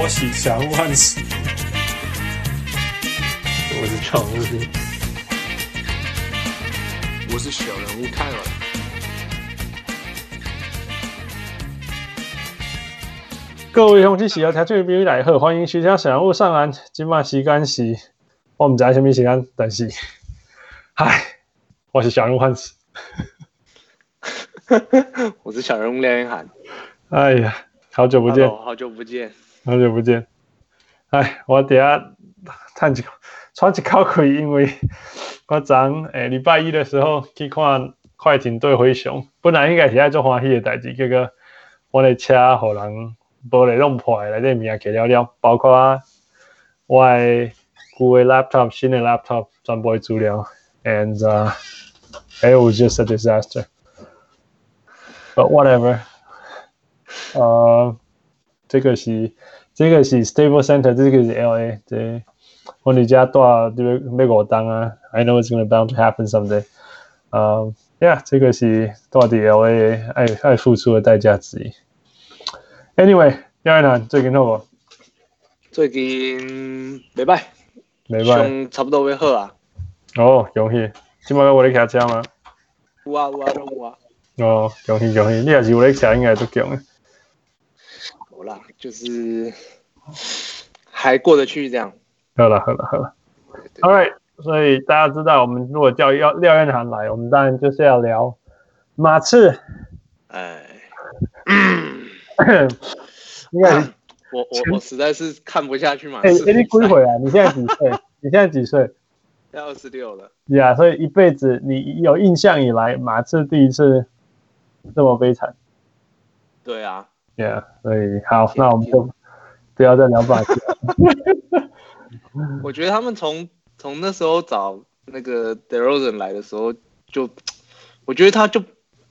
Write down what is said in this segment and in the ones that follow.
我是小人物汉斯，我是常务，我是小人物泰尔。各位乡亲喜爱听这个比喻来好，欢迎徐家小人物上岸。今晚时间是，我们在什么时间？但是，嗨，我是小人物汉斯。我是小人物廖云涵。哎呀，好久不见，Hello, 好久不见，好久不见。哎，我等下叹一口，喘一口气，因为我昨诶礼拜一的时候去看快艇对灰熊，本来应该是爱做欢喜的代志，结果我的车互人玻璃弄破来，内底物件给了了，包括我的旧的 laptop、新的 laptop 全部资料，and、it was just a disaster。But whatever。呃，这个是这个是 Staples Center，这个是 LA，对，我离家多这边美国当啊，I know it's gonna bound to happen someday。呃，Yeah，这个是到底 LA 爱爱付出的代价之一。Anyway，第二呢，最近好不？最近没败，没败，差不多会好啊。哦，恭喜！今晚我咧开车吗？有啊有啊有啊。哦，恭喜恭喜！你也是我咧开，应该都强的。好啦，就是还过得去这样。好了好了好了，All right。所以大家知道，我们如果叫廖廖彦涵来，我们当然就是要聊马刺。哎，嗯，应该 我我我实在是看不下去马刺。哎，你归回来？你现在几岁？你现在几岁？要二十六了。呀，yeah, 所以一辈子你有印象以来，马刺第一次这么悲惨。对啊。Yeah，所以好，那我们就不要再聊马刺。我觉得他们从从那时候找那个 DeRozan 来的时候，就我觉得他就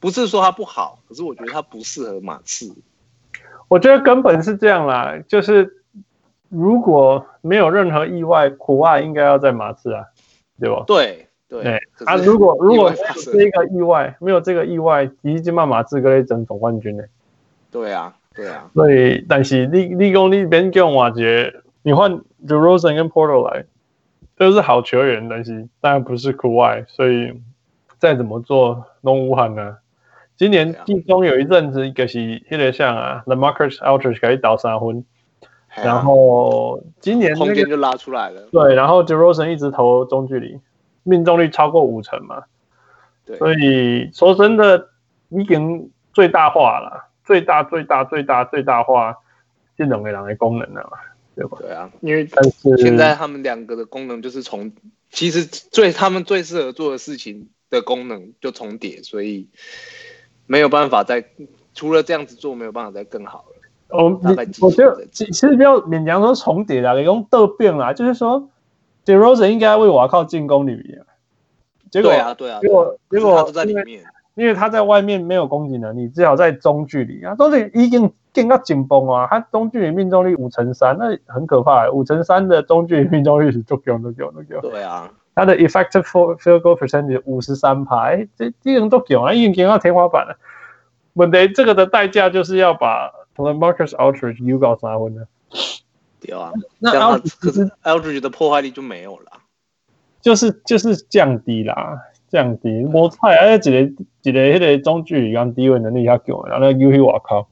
不是说他不好，可是我觉得他不适合马刺。我觉得根本是这样啦，就是如果没有任何意外，苦外应该要在马刺啊，对吧？对对，对啊，如果如果是这个意外，没有这个意外，已经把马刺可以争总冠军呢。对啊，对啊。所以，但是你你讲你边叫瓦杰，你换 DeRozan 跟 Porter 来，都是好球员，但是当然不是苦外，所以再怎么做都无憾呢。今年季中有一阵子，就是有点像啊 t h e m a r c u s Aldridge 可以倒三分，然后今年空间就拉出来了。对，然后 DeRozan 一直投中距离，命中率超过五成嘛。对，所以说真的已经最大化了。最大最大最大最大化这两个人的功能了嘛，对吧？对啊，因为但是现在他们两个的功能就是重，其实最他们最适合做的事情的功能就重叠，所以没有办法再除了这样子做，没有办法再更好了。哦，我觉得其实不要勉强说重叠啦，你用得变啦，就是说 d e r o s e n 应该为我靠进攻里面，结果对啊对啊，结果结果他都在里面。因为他在外面没有攻击能力，至少在中距离啊，中距离已经更加紧绷啊。他中距离命中率五成三，那很可怕。五成三的中距离命中率是足够足够足够。对啊，他的 effective field goal percentage 五十三排，这这人都够啊，已经给到天花板了。问题这个的代价就是要把 LaMarcus Aldridge 丢到三分了。对啊，那 Aldridge 的破坏力就没有了，就是就是降低啦。降低，无菜啊！一个一个迄个中距离跟低位能力较强，然后又去外靠，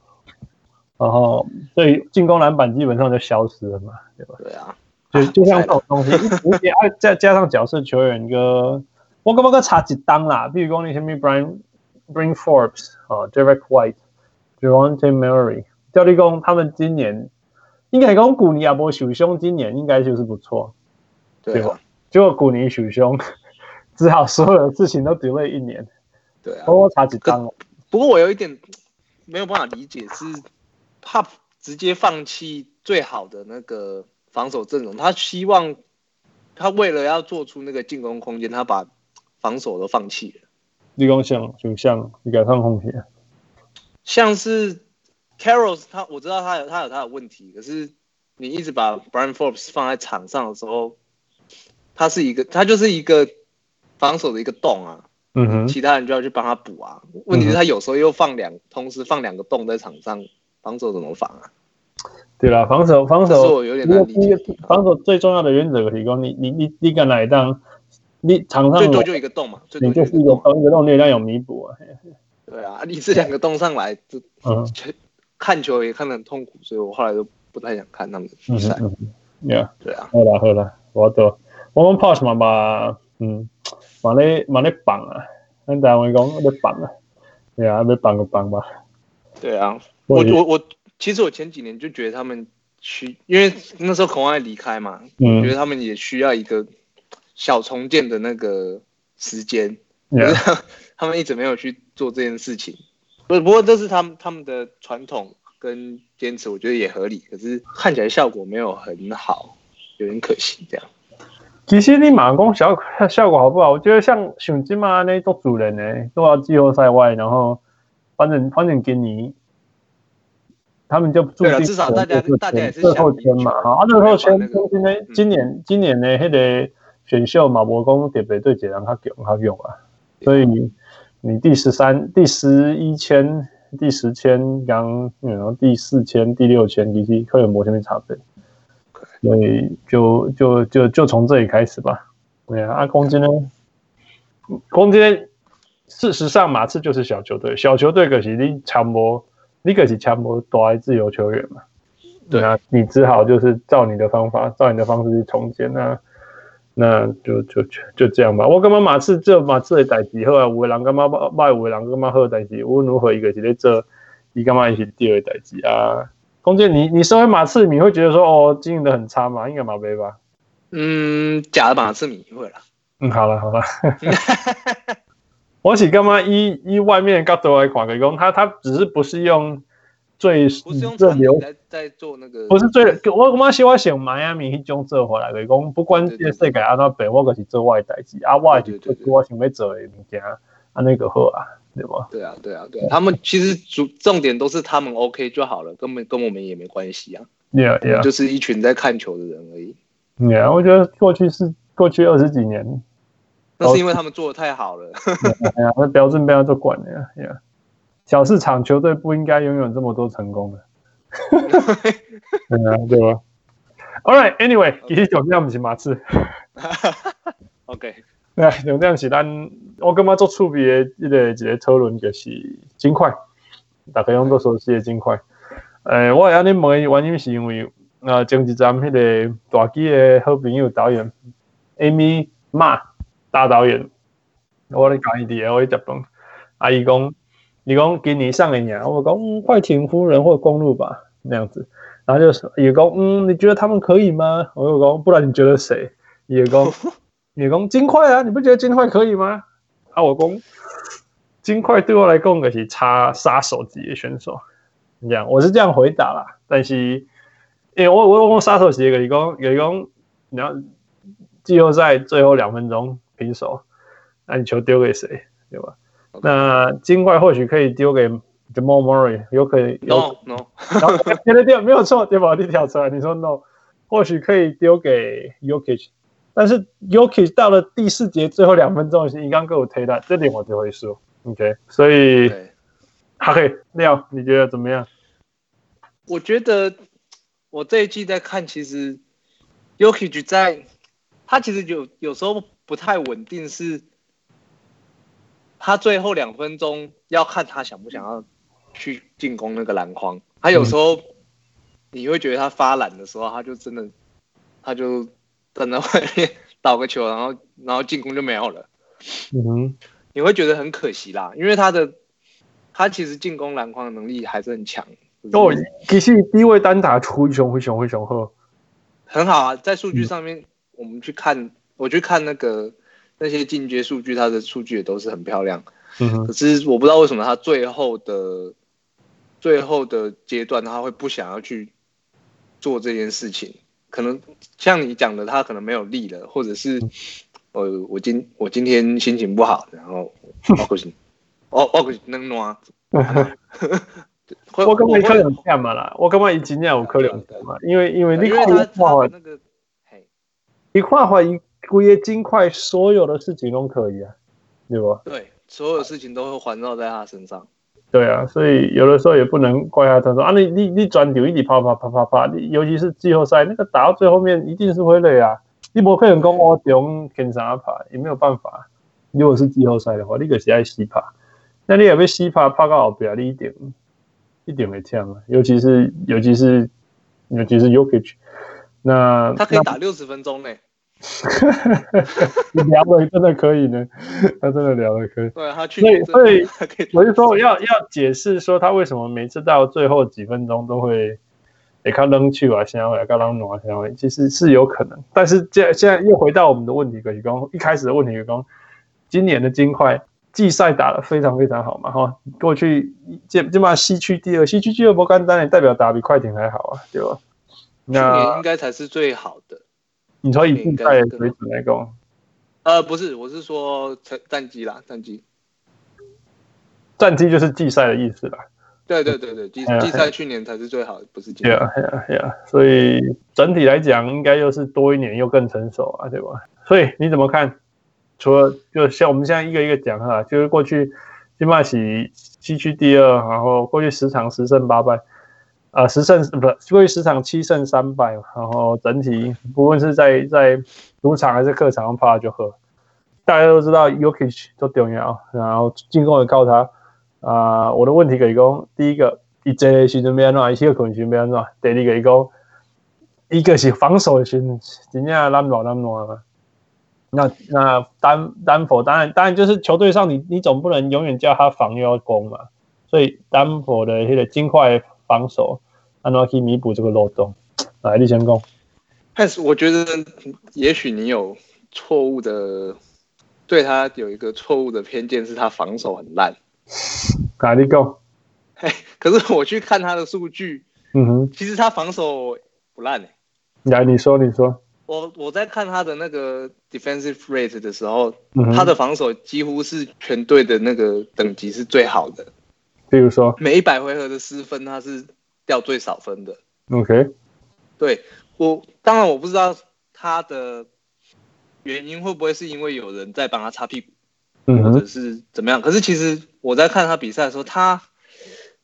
然后所以进攻篮板基本上就消失了嘛，对吧？对啊，就就像这种东西，而且再加上角色球员个，我感觉个差一档啦。比如讲你什么 Bryn Bryn Forbes 啊，Derek White、Dejounte Murray，教练工他们今年应该讲古尼亚波受伤，今年应该就是不错，对吧？结果古尼受伤。只好所有的事情都 delay 一年，对啊，多查几张。不过我有一点没有办法理解，是怕直接放弃最好的那个防守阵容，他希望他为了要做出那个进攻空间，他把防守都放弃了。你讲像就像你改善空间，像是 Carols，他我知道他有他有他的问题，可是你一直把 Brian Forbes 放在场上的时候，他是一个，他就是一个。防守的一个洞啊，嗯哼，其他人就要去帮他补啊。问题是，他有时候又放两，同时放两个洞在场上，防守怎么防啊？对了，防守防守，我有点难理解。防守最重要的原则是讲，你你你你敢来当，你场上最多就一个洞嘛，最多就一个洞，一个洞你要有弥补啊。对啊，你这两个洞上来，就嗯，看球也看得很痛苦，所以我后来都不太想看他们的比赛。嗯，Yeah，对啊。好了好了，我走我们 Post 嘛嘛，嗯，嘛咧嘛咧绑啊，跟台湾讲咧绑啊，对啊，要绑就绑吧。对啊，我我我。其实我前几年就觉得他们需，因为那时候孔爱离开嘛，嗯，我觉得他们也需要一个小重建的那个时间，可是 他们一直没有去做这件事情。不不过这是他们他们的传统跟坚持，我觉得也合理。可是看起来效果没有很好，有点可惜这样。其实你马工效效果好不好？我觉得像像金嘛那做主人呢，都要季后赛外，然后反正反正给你。他们就注定至少大家大家也是最后签嘛，啊，最后签今天今年今年的那个选秀嘛，我讲特别对杰人他用他用啊，所以你第十三、第十一签、第十签刚，然后第四签、第六签，其实可能没什么差别，所以就就就就从这里开始吧。对啊，啊，空间呢？空间事实上马刺就是小球队，小球队可是你强模。你可是强模夺来自由球员嘛？对啊，你只好就是照你的方法，照你的方式去重建。那那就就就就这样吧。我感觉马刺这马刺的代志，后来有的人感觉歹，有的人感觉好代志。无论如何，一个是在这，你干嘛一起第二代志啊？攻坚，你你身为马刺，你会觉得说哦，经营的很差吗？应该马杯吧？嗯，假的马刺迷会了。嗯，好了好了。我是干嘛以以外面的角度来看，讲他他只是不是用最不是用最牛在在做那个，不是最我我喜欢想迈阿密去种做回来的，讲不管这世界安怎变，我就是做我的代志，啊，我就做我想要做的物件，啊，那个好啊，对吧？对啊，对啊，对啊，他们其实主重点都是他们 OK 就好了，根本跟我们也没关系啊。Yeah, yeah. 就是一群在看球的人而已。Yeah, 我觉得过去是过去二十几年。那是因为他们做的太好了。哎呀，那标准不要做管了呀。呀，小市场球队不应该拥有这么多成功的。对啊，对吧？All right, anyway，其实重点不是马刺。OK，对，重点是咱我感觉做趣味的一个一个讨论就是金块，大家用都熟悉的金块。诶，我要你问原因是因为呃，前一站那个大机的好朋友导演 Amy Ma。大导演，我咧讲伊伫 LA 食饭，阿姨讲，你讲今年上一年，我讲快艇夫人或公鹿吧，那样子，然后就是也讲，嗯，你觉得他们可以吗？我又讲，不然你觉得谁？也讲，也讲金块啊，你不觉得金块可以吗？啊，我讲，金块对我来讲可是差杀手级的选手，这样，我是这样回答啦。但是，因为我我我杀手级的，你讲，你讲，你要季后赛最后两分钟。平手，那你球丢给谁，对吧那金块或许可以丢给 Jamal Murray，有可能有 no no，对对对，没有错，对吧？你跳出来，你说 no，或许可以丢给 Jokic，但是 Jokic 到了第四节最后两分钟，你刚给我推断，这点我就会输，OK，所以还可以廖，你觉得怎么样？我觉得我这一季在看，其实 Jokic 在，他其实有有时候。不太稳定，是他最后两分钟要看他想不想要去进攻那个篮筐。他有时候你会觉得他发懒的时候，他就真的他就站在外面倒个球，然后然后进攻就没有了。嗯哼，你会觉得很可惜啦，因为他的他其实进攻篮筐的能力还是很强。哦，其实低位单打出雄会雄会雄厚，很好啊，在数据上面我们去看。我去看那个那些进阶数据，他的数据也都是很漂亮。嗯哼。可是我不知道为什么他最后的最后的阶段他会不想要去做这件事情。可能像你讲的，他可能没有力了，或者是呃，我今我今天心情不好，然后我不行，哦哦不能暖。我根本可能这样嘛啦，我根本已经有可能嘛，因为因为你看他那个，你看话一。故意金块所有的事情都可以啊，对吧？对，所有事情都会环绕在他身上。对啊，所以有的时候也不能怪他。他说啊，你你你转丢一直啪啪啪啪啪，你尤其是季后赛那个打到最后面一定是会累啊。你不可能讲我中跟啥拍，也没有办法。如果是季后赛的话，你可是爱死拍，那你也被死拍拍到后边，你一点一点没呛啊。尤其是尤其是尤其是 Yokich，那他可以打六十分钟呢。你聊的真的可以呢，他真的聊的可以。对，他去所以所以我就说要要解释说他为什么每次到最后几分钟都会也看冷去啊，现在会看冷暖，现在会其实是有可能。但是现现在又回到我们的问题，可以刚一开始的问题，可以讲今年的金块季赛打得非常非常好嘛，哈，过去基基本上西区第二，西区第二不简单，也代表打比快艇还好啊，对吧？那应该才是最好的。你说以比赛为主来讲，呃，不是，我是说成战绩啦，战绩，战绩就是季赛的意思啦。对对对对，季季赛去年才是最好的，不是今年。对啊对啊，所以整体来讲，应该又是多一年又更成熟啊，对吧？所以你怎么看？除了就像我们现在一个一个讲哈，就是过去金马喜西区第二，然后过去十场十胜八败。啊，十胜不是过去十场七胜三败，然后整体不论是在在主场还是客场趴就喝。大家都知道 y o k i c h 都重要，然后进攻也靠他。啊、呃，我的问题可以讲，第一个，一节时阵要安怎，一个可能性要安怎？第二个一个，一个是防守的时阵，真正烂软烂软嘛。那那丹丹佛当然当然就是球队上你你总不能永远叫他防又要攻嘛，所以丹佛的那个金块防守。按照可以弥补这个漏洞，来，立先攻。但是我觉得，也许你有错误的对他有一个错误的偏见，是他防守很烂。哪里够？嘿，可是我去看他的数据，嗯哼，其实他防守不烂诶、欸。来，你说，你说。我我在看他的那个 defensive rate 的时候，嗯、他的防守几乎是全队的那个等级是最好的。比如说，每一百回合的失分，他是。掉最少分的，OK，对我当然我不知道他的原因会不会是因为有人在帮他擦屁股，嗯，或者是怎么样。可是其实我在看他比赛的时候，他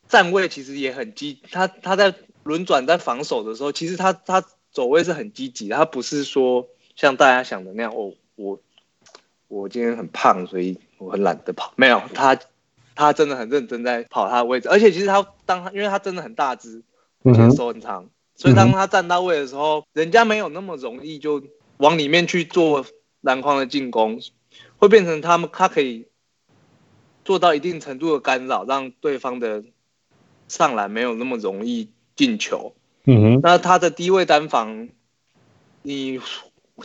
站位其实也很积，他他在轮转在防守的时候，其实他他走位是很积极的，他不是说像大家想的那样，哦，我我今天很胖，所以我很懒得跑，没有他。他真的很认真在跑他的位置，而且其实他当他因为他真的很大只，而且手很长，所以当他站到位的时候，人家没有那么容易就往里面去做篮筐的进攻，会变成他们他可以做到一定程度的干扰，让对方的上篮没有那么容易进球。嗯哼，那他的低位单防，你。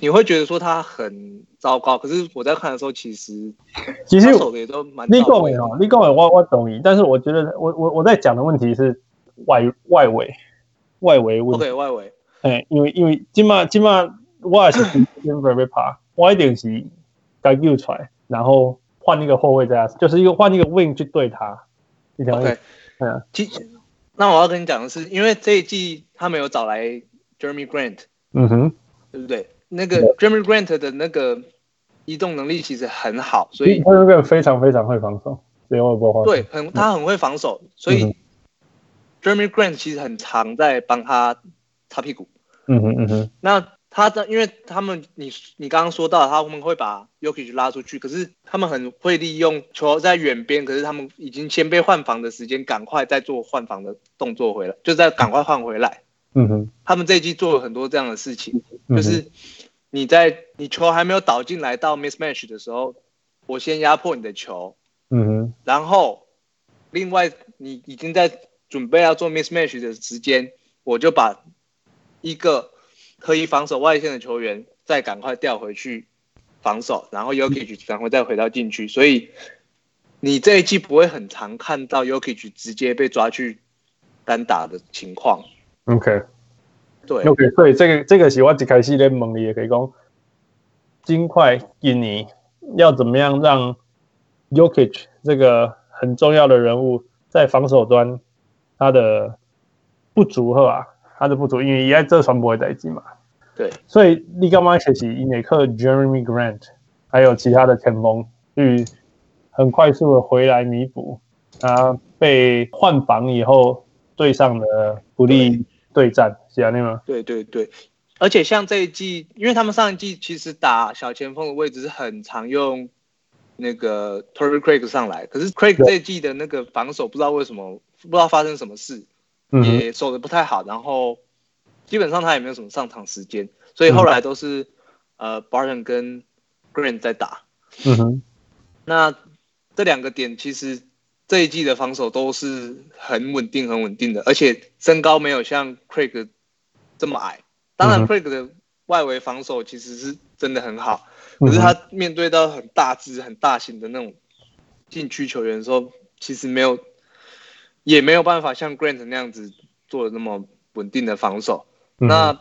你会觉得说他很糟糕，可是我在看的时候，其实其实守的也都蛮。你讲的哦，你讲的我我懂你，但是我觉得我我我在讲的问题是外外围外围问题。外围，哎，因为因为今嘛今嘛我也是跟 v e r 爬，我一定是该救出来，然后换一个后卫这样，就是一个换一个 wing 去对他。OK，嗯，其实那我要跟你讲的是，因为这一季他没有找来 Jeremy Grant，嗯哼，对不对？那个 Jeremy Grant 的那个移动能力其实很好，所以 Jeremy Grant 非常非常会防守，对，对，很他很会防守，所以 Jeremy Grant 其实很常在帮他擦屁股。嗯哼嗯哼。那他的，因为他们你你刚刚说到他们会把 Jokic 拉出去，可是他们很会利用球在远边，可是他们已经先被换防的时间，赶快再做换防的动作回来，就再赶快换回来。嗯哼。他们这一季做了很多这样的事情，就是。你在你球还没有导进来到 mismatch 的时候，我先压迫你的球，嗯哼，然后另外你已经在准备要做 mismatch 的时间，我就把一个可以防守外线的球员再赶快调回去防守，然后 Jokic 赶快再回到禁区，所以你这一季不会很常看到 Jokic 直接被抓去单打的情况。OK。对，OK，所以这个这个是我一开始在问你也可以讲，金块印尼要怎么样让 Jokic 这个很重要的人物在防守端他的不足啊，他的不足，因为也在这传播的代志嘛。对，所以你刚刚学习伊内克、Jeremy Grant 还有其他的前锋去很快速的回来弥补他。被换防以后对上的不利对战，是？对对对，而且像这一季，因为他们上一季其实打小前锋的位置是很常用那个 Torrey Craig 上来，可是 Craig 这一季的那个防守不知道为什么，不知道发生什么事，也守的不太好，然后基本上他也没有什么上场时间，所以后来都是、嗯、呃 Barton 跟 Green 在打。嗯哼，那这两个点其实这一季的防守都是很稳定、很稳定的，而且身高没有像 Craig 这么矮。当然，Craig 的外围防守其实是真的很好，可是他面对到很大只、很大型的那种禁区球员的时候，其实没有，也没有办法像 Grant 那样子做的那么稳定的防守。那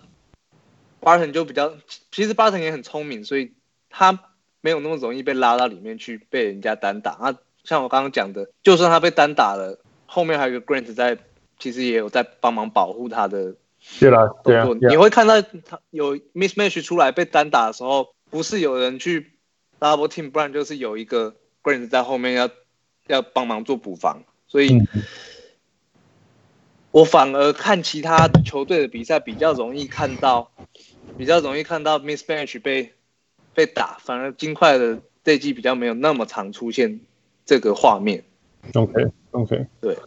Barton 就比较，其实 Barton 也很聪明，所以他。没有那么容易被拉到里面去被人家单打啊！像我刚刚讲的，就算他被单打了，后面还有个 Grant 在，其实也有在帮忙保护他的。对了，对啊，你会看到他有 mismatch 出来被单打的时候，不是有人去 double team，不然就是有一个 Grant 在后面要要帮忙做补防。所以，我反而看其他球队的比赛比较容易看到，比较容易看到 mismatch 被。被打，反而金块的这季比较没有那么常出现这个画面。OK OK，对，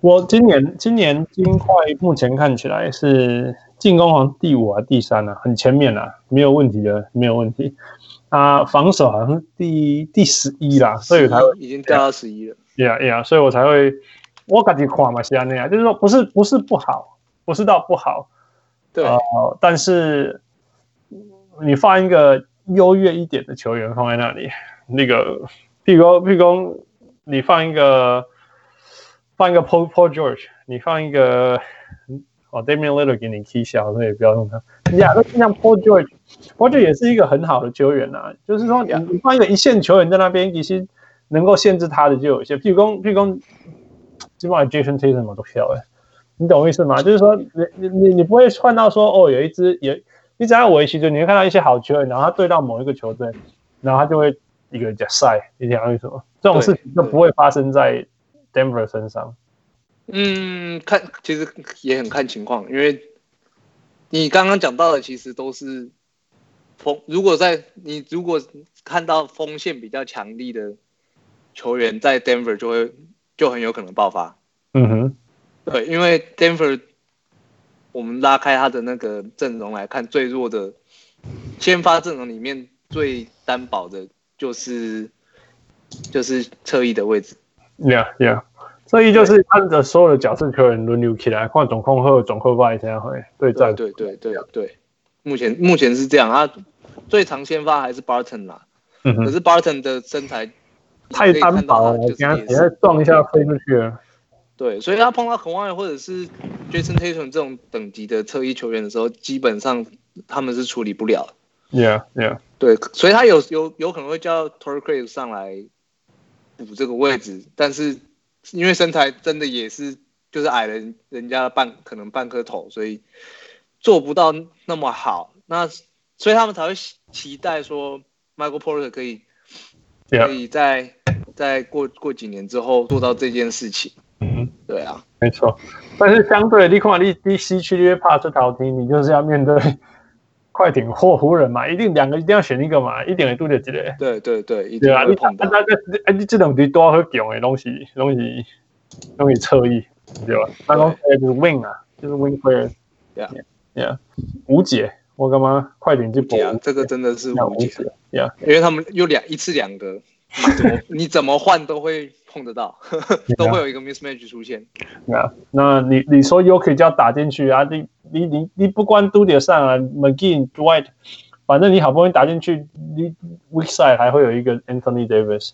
我今年今年金块目前看起来是进攻好像第五啊第三啊，很前面啊，没有问题的，没有问题。啊，防守好像是第第十一啦，所以才会已经掉到十一了。Yeah Yeah，所以我才会我感觉垮嘛，是那样，就是说不是不是不好，不是到不好，对，呃，但是你放一个。优越一点的球员放在那里，那个，譬如说，譬如说，你放一个，放一个 Paul Paul George，你放一个，哦，Damian Lillard 给你踢小，所以不要用他。呀，那像 Paul George，Paul George 也是一个很好的球员啊。就是说，你你放一个一线球员在那边，其实能够限制他的就有一些。譬如说，譬如说，基本上 Jason Tatum 什么都跳哎，你懂我意思吗？就是说，你你你你不会换到说，哦，有一支有。你只要维系住，你会看到一些好球员，然后他对到某一个球队，然后他就会一个假赛，你想为什么？这种事情就不会发生在 Denver 身上。嗯，看其实也很看情况，因为你刚刚讲到的其实都是锋。如果在你如果看到锋线比较强力的球员在 Denver，就会就很有可能爆发。嗯哼，对，因为 Denver。我们拉开他的那个阵容来看，最弱的先发阵容里面最单薄的就是就是侧翼的位置。Yeah, yeah，侧翼就是按着所有的角色球员轮流起来，换总控和总控外这样会对战。对对对对对，目前目前是这样。他最常先发还是 Barton 啦，嗯、可是 Barton 的身材太单薄了，我刚刚也撞一下飞出去了。对，所以他碰到 Kawhi 或者是 Jason Tatum 这种等级的侧翼球员的时候，基本上他们是处理不了。Yeah, yeah。对，所以他有有有可能会叫 Torrey Craig 上来补这个位置，但是因为身材真的也是就是矮人人家半可能半颗头，所以做不到那么好。那所以他们才会期待说 Michael Porter 可以可以在在过过几年之后做到这件事情。嗯，对啊，没错，但是相对你看，你你西区因为怕这条题，你就是要面对快艇或湖人嘛，一定两个一定要选一个嘛，一定会拄着这个。对对对，对啊，你看，那那哎，你这两队多好强的东西，东西东西侧翼，对吧？那种就是 wing 啊，就是 wing player。Yeah yeah，无解，我干嘛快艇就搏？这个真的是无解。Yeah，因为他们有两一次两个，你怎么换都会。碰得到，都会有一个 mismatch 出现。啊，那你你说 Jokic 就要打进去啊？你你你你不关 Dudley 上啊，McGee、Dwight，反正你好不容易打进去，你 weak side 还会有一个 Anthony Davis，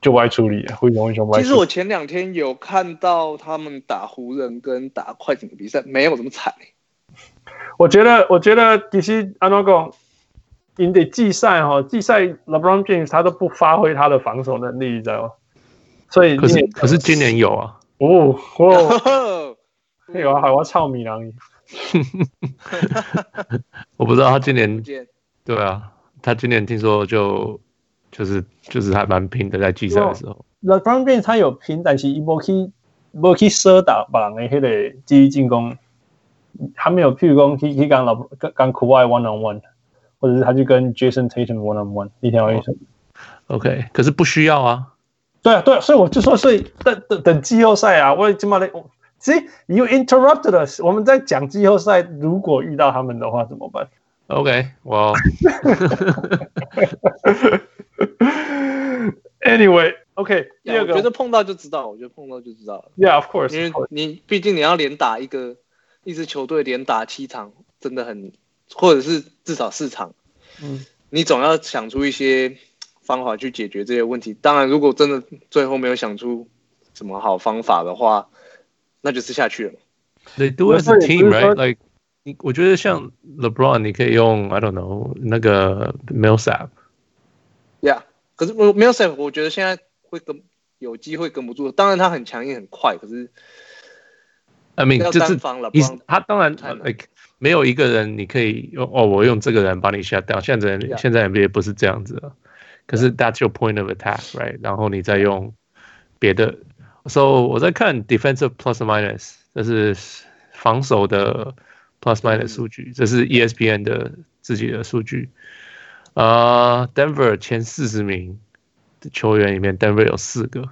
就歪处理，会容易就歪。其实我前两天有看到他们打湖人跟打快艇的比赛，没有这么惨。我觉得，我觉得其实安诺讲，你得季赛哈，季赛 LeBron James 他都不发挥他的防守能力，你知道吗？所以，可是可是今年有啊，哦哦，有啊，还要操米郎，我不知道他今年，对啊，他今年听说就就是就是还蛮拼的，在季赛的时候。LeBron James 他有拼，但是伊无去无去射打别人的迄个积极进攻，他没有，譬如讲去去跟老跟跟 Kawhi one on one，或者是他去跟 Jason Tatum one on one，一条意思。OK，可是不需要啊。对啊，对啊，所以我就说，所以等等等季后赛啊，我今嘛的，See you interrupted us，我们在讲季后赛，如果遇到他们的话怎么办？OK，我。Anyway，OK，第二个，我觉得碰到就知道，我觉得碰到就知道了。Yeah，of course，因为你毕竟你要连打一个一支球队连打七场，真的很，或者是至少四场，嗯，你总要想出一些。方法去解决这些问题。当然，如果真的最后没有想出什么好方法的话，那就是下去了。They do as a team, right? Like，你我觉得像 LeBron，你可以用 I don't know 那个 Millsap。Yeah，可是 Millsap 我觉得现在会跟有机会跟不住。当然他很强硬很快，可是 I mean 就是他当然 like 没有一个人你可以用哦，我用这个人把你 shut down。现在 Yeah. 现在 NBA 不是这样子了。可是 that's your point of attack，right？然后你再用别的，so 我在看 defensive plus minus，这是防守的 plus minus 数据，这是 ESPN 的自己的数据。啊、uh,，Denver 前四十名的球员里面，Denver 有四个。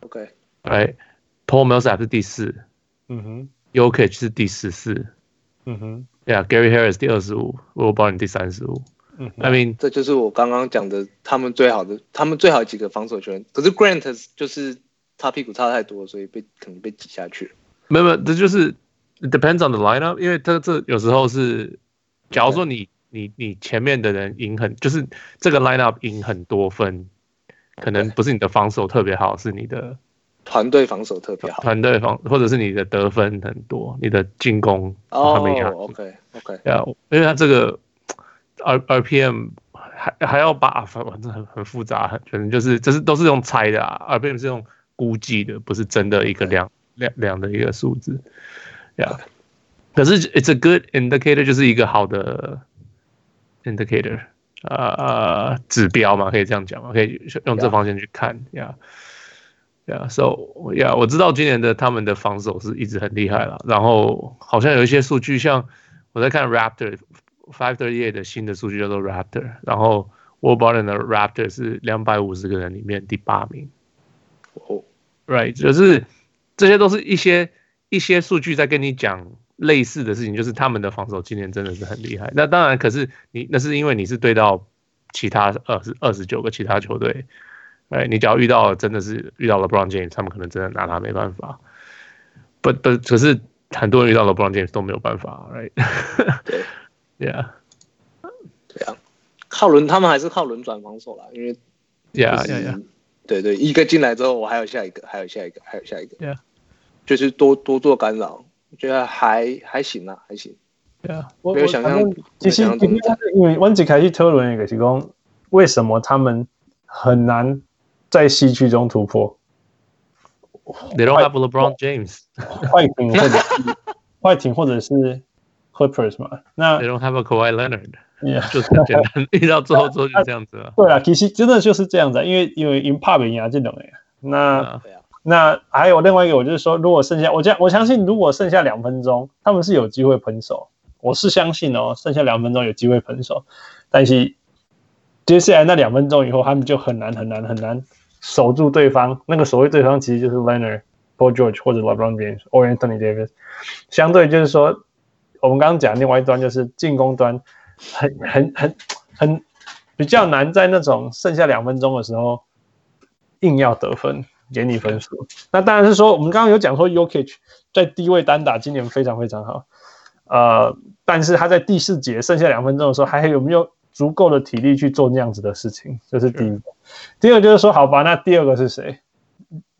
OK，right？Paul Millsap 是第四，嗯哼，Jokic 是第十四，嗯哼，Yeah，Gary Harris 第二十五，Will Barton 第三十五。I mean，这就是我刚刚讲的，他们最好的，他们最好几个防守球员。可是 Grant 就是擦屁股擦太多，所以被可能被挤下去。没有没有，这就是 depends on the lineup，因为他这有时候是，假如说你你你前面的人赢很，就是这个 lineup 赢很多分，可能不是你的防守特别好，是你的团队防守特别好，团队防或者是你的得分很多，你的进攻哦、oh,，OK OK，要因为他这个。R R P M 还还要把反正很很复杂，可能就是这是都是用猜的啊，R P M 是用估计的，不是真的一个量量量的一个数字，呀。可是 it's a good indicator，就是一个好的 indicator，呃呃指标嘛，可以这样讲嘛，可以用这方向去看呀呀。So yeah，我知道今年的他们的防守是一直很厉害了，然后好像有一些数据，像我在看 Raptor。Five thirty eight 的新的数据叫做 Raptor，然后 Will Barton 的 Raptor 是两百五十个人里面第八名。哦，Right，就是这些都是一些一些数据在跟你讲类似的事情，就是他们的防守今年真的是很厉害。那当然，可是你那是因为你是对到其他二十二十九个其他球队，哎，你只要遇到真的是遇到了 LeBron James，他们可能真的拿他没办法。不不，可是很多人遇到了 LeBron James 都没有办法，Right？对。Yeah，对啊，靠轮他们还是靠轮转防守啦，因为，Yeah Yeah Yeah，对对，一个进来之后，我还有下一个，还有下一个，还有下一个，Yeah，就是多多做干扰，我觉得还还行啦，还行。对啊，没有想象，其实因为温吉凯去讨论一个提供，为什么他们很难在西区中突破？They don't have LeBron James，快艇或者是快艇或者是。Clippers 嘛，那 They don't have a Kawhi Leonard，Yeah，就很简单，遇到最后之后就这样子了。对啊，其实真的就是这样子，因为因为因怕别人这种诶。那那还有另外一个，我就是说，如果剩下我这样，我相信如果剩下两分钟，他们是有机会喷手。我是相信哦，剩下两分钟有机会喷手，但是接下来那两分钟以后，他们就很难很难很难守住对方。那个所谓对方其实就是 Leonard、Paul George 或者 LeBron James、或 Anthony Davis，相对就是说。我们刚刚讲另外一端就是进攻端很，很很很很比较难，在那种剩下两分钟的时候硬要得分给你分数。那当然是说，我们刚刚有讲说，Jokic 在低位单打今年非常非常好，呃，但是他在第四节剩下两分钟的时候，还有没有足够的体力去做那样子的事情？这是第一个。第二个就是说，好吧，那第二个是谁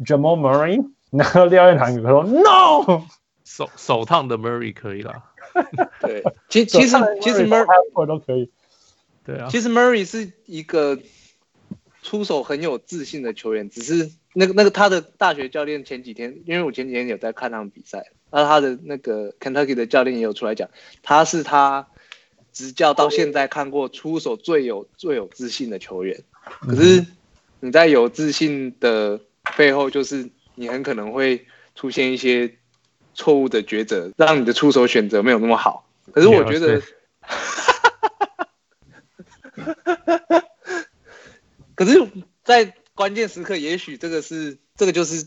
？Jamal Murray？然后廖彦堂有说：“No，手手烫的 Murray 可以了。” 对，其其实其实 Murray 都可以，对啊，其实 Murray 是一个出手很有自信的球员，只是那个那个他的大学教练前几天，因为我前几天有在看他们比赛，那他的那个 Kentucky 的教练也有出来讲，他是他执教到现在看过出手最有最有自信的球员，可是你在有自信的背后，就是你很可能会出现一些错误的抉择，让你的出手选择没有那么好。可是我觉得，可是，在关键时刻，也许这个是这个就是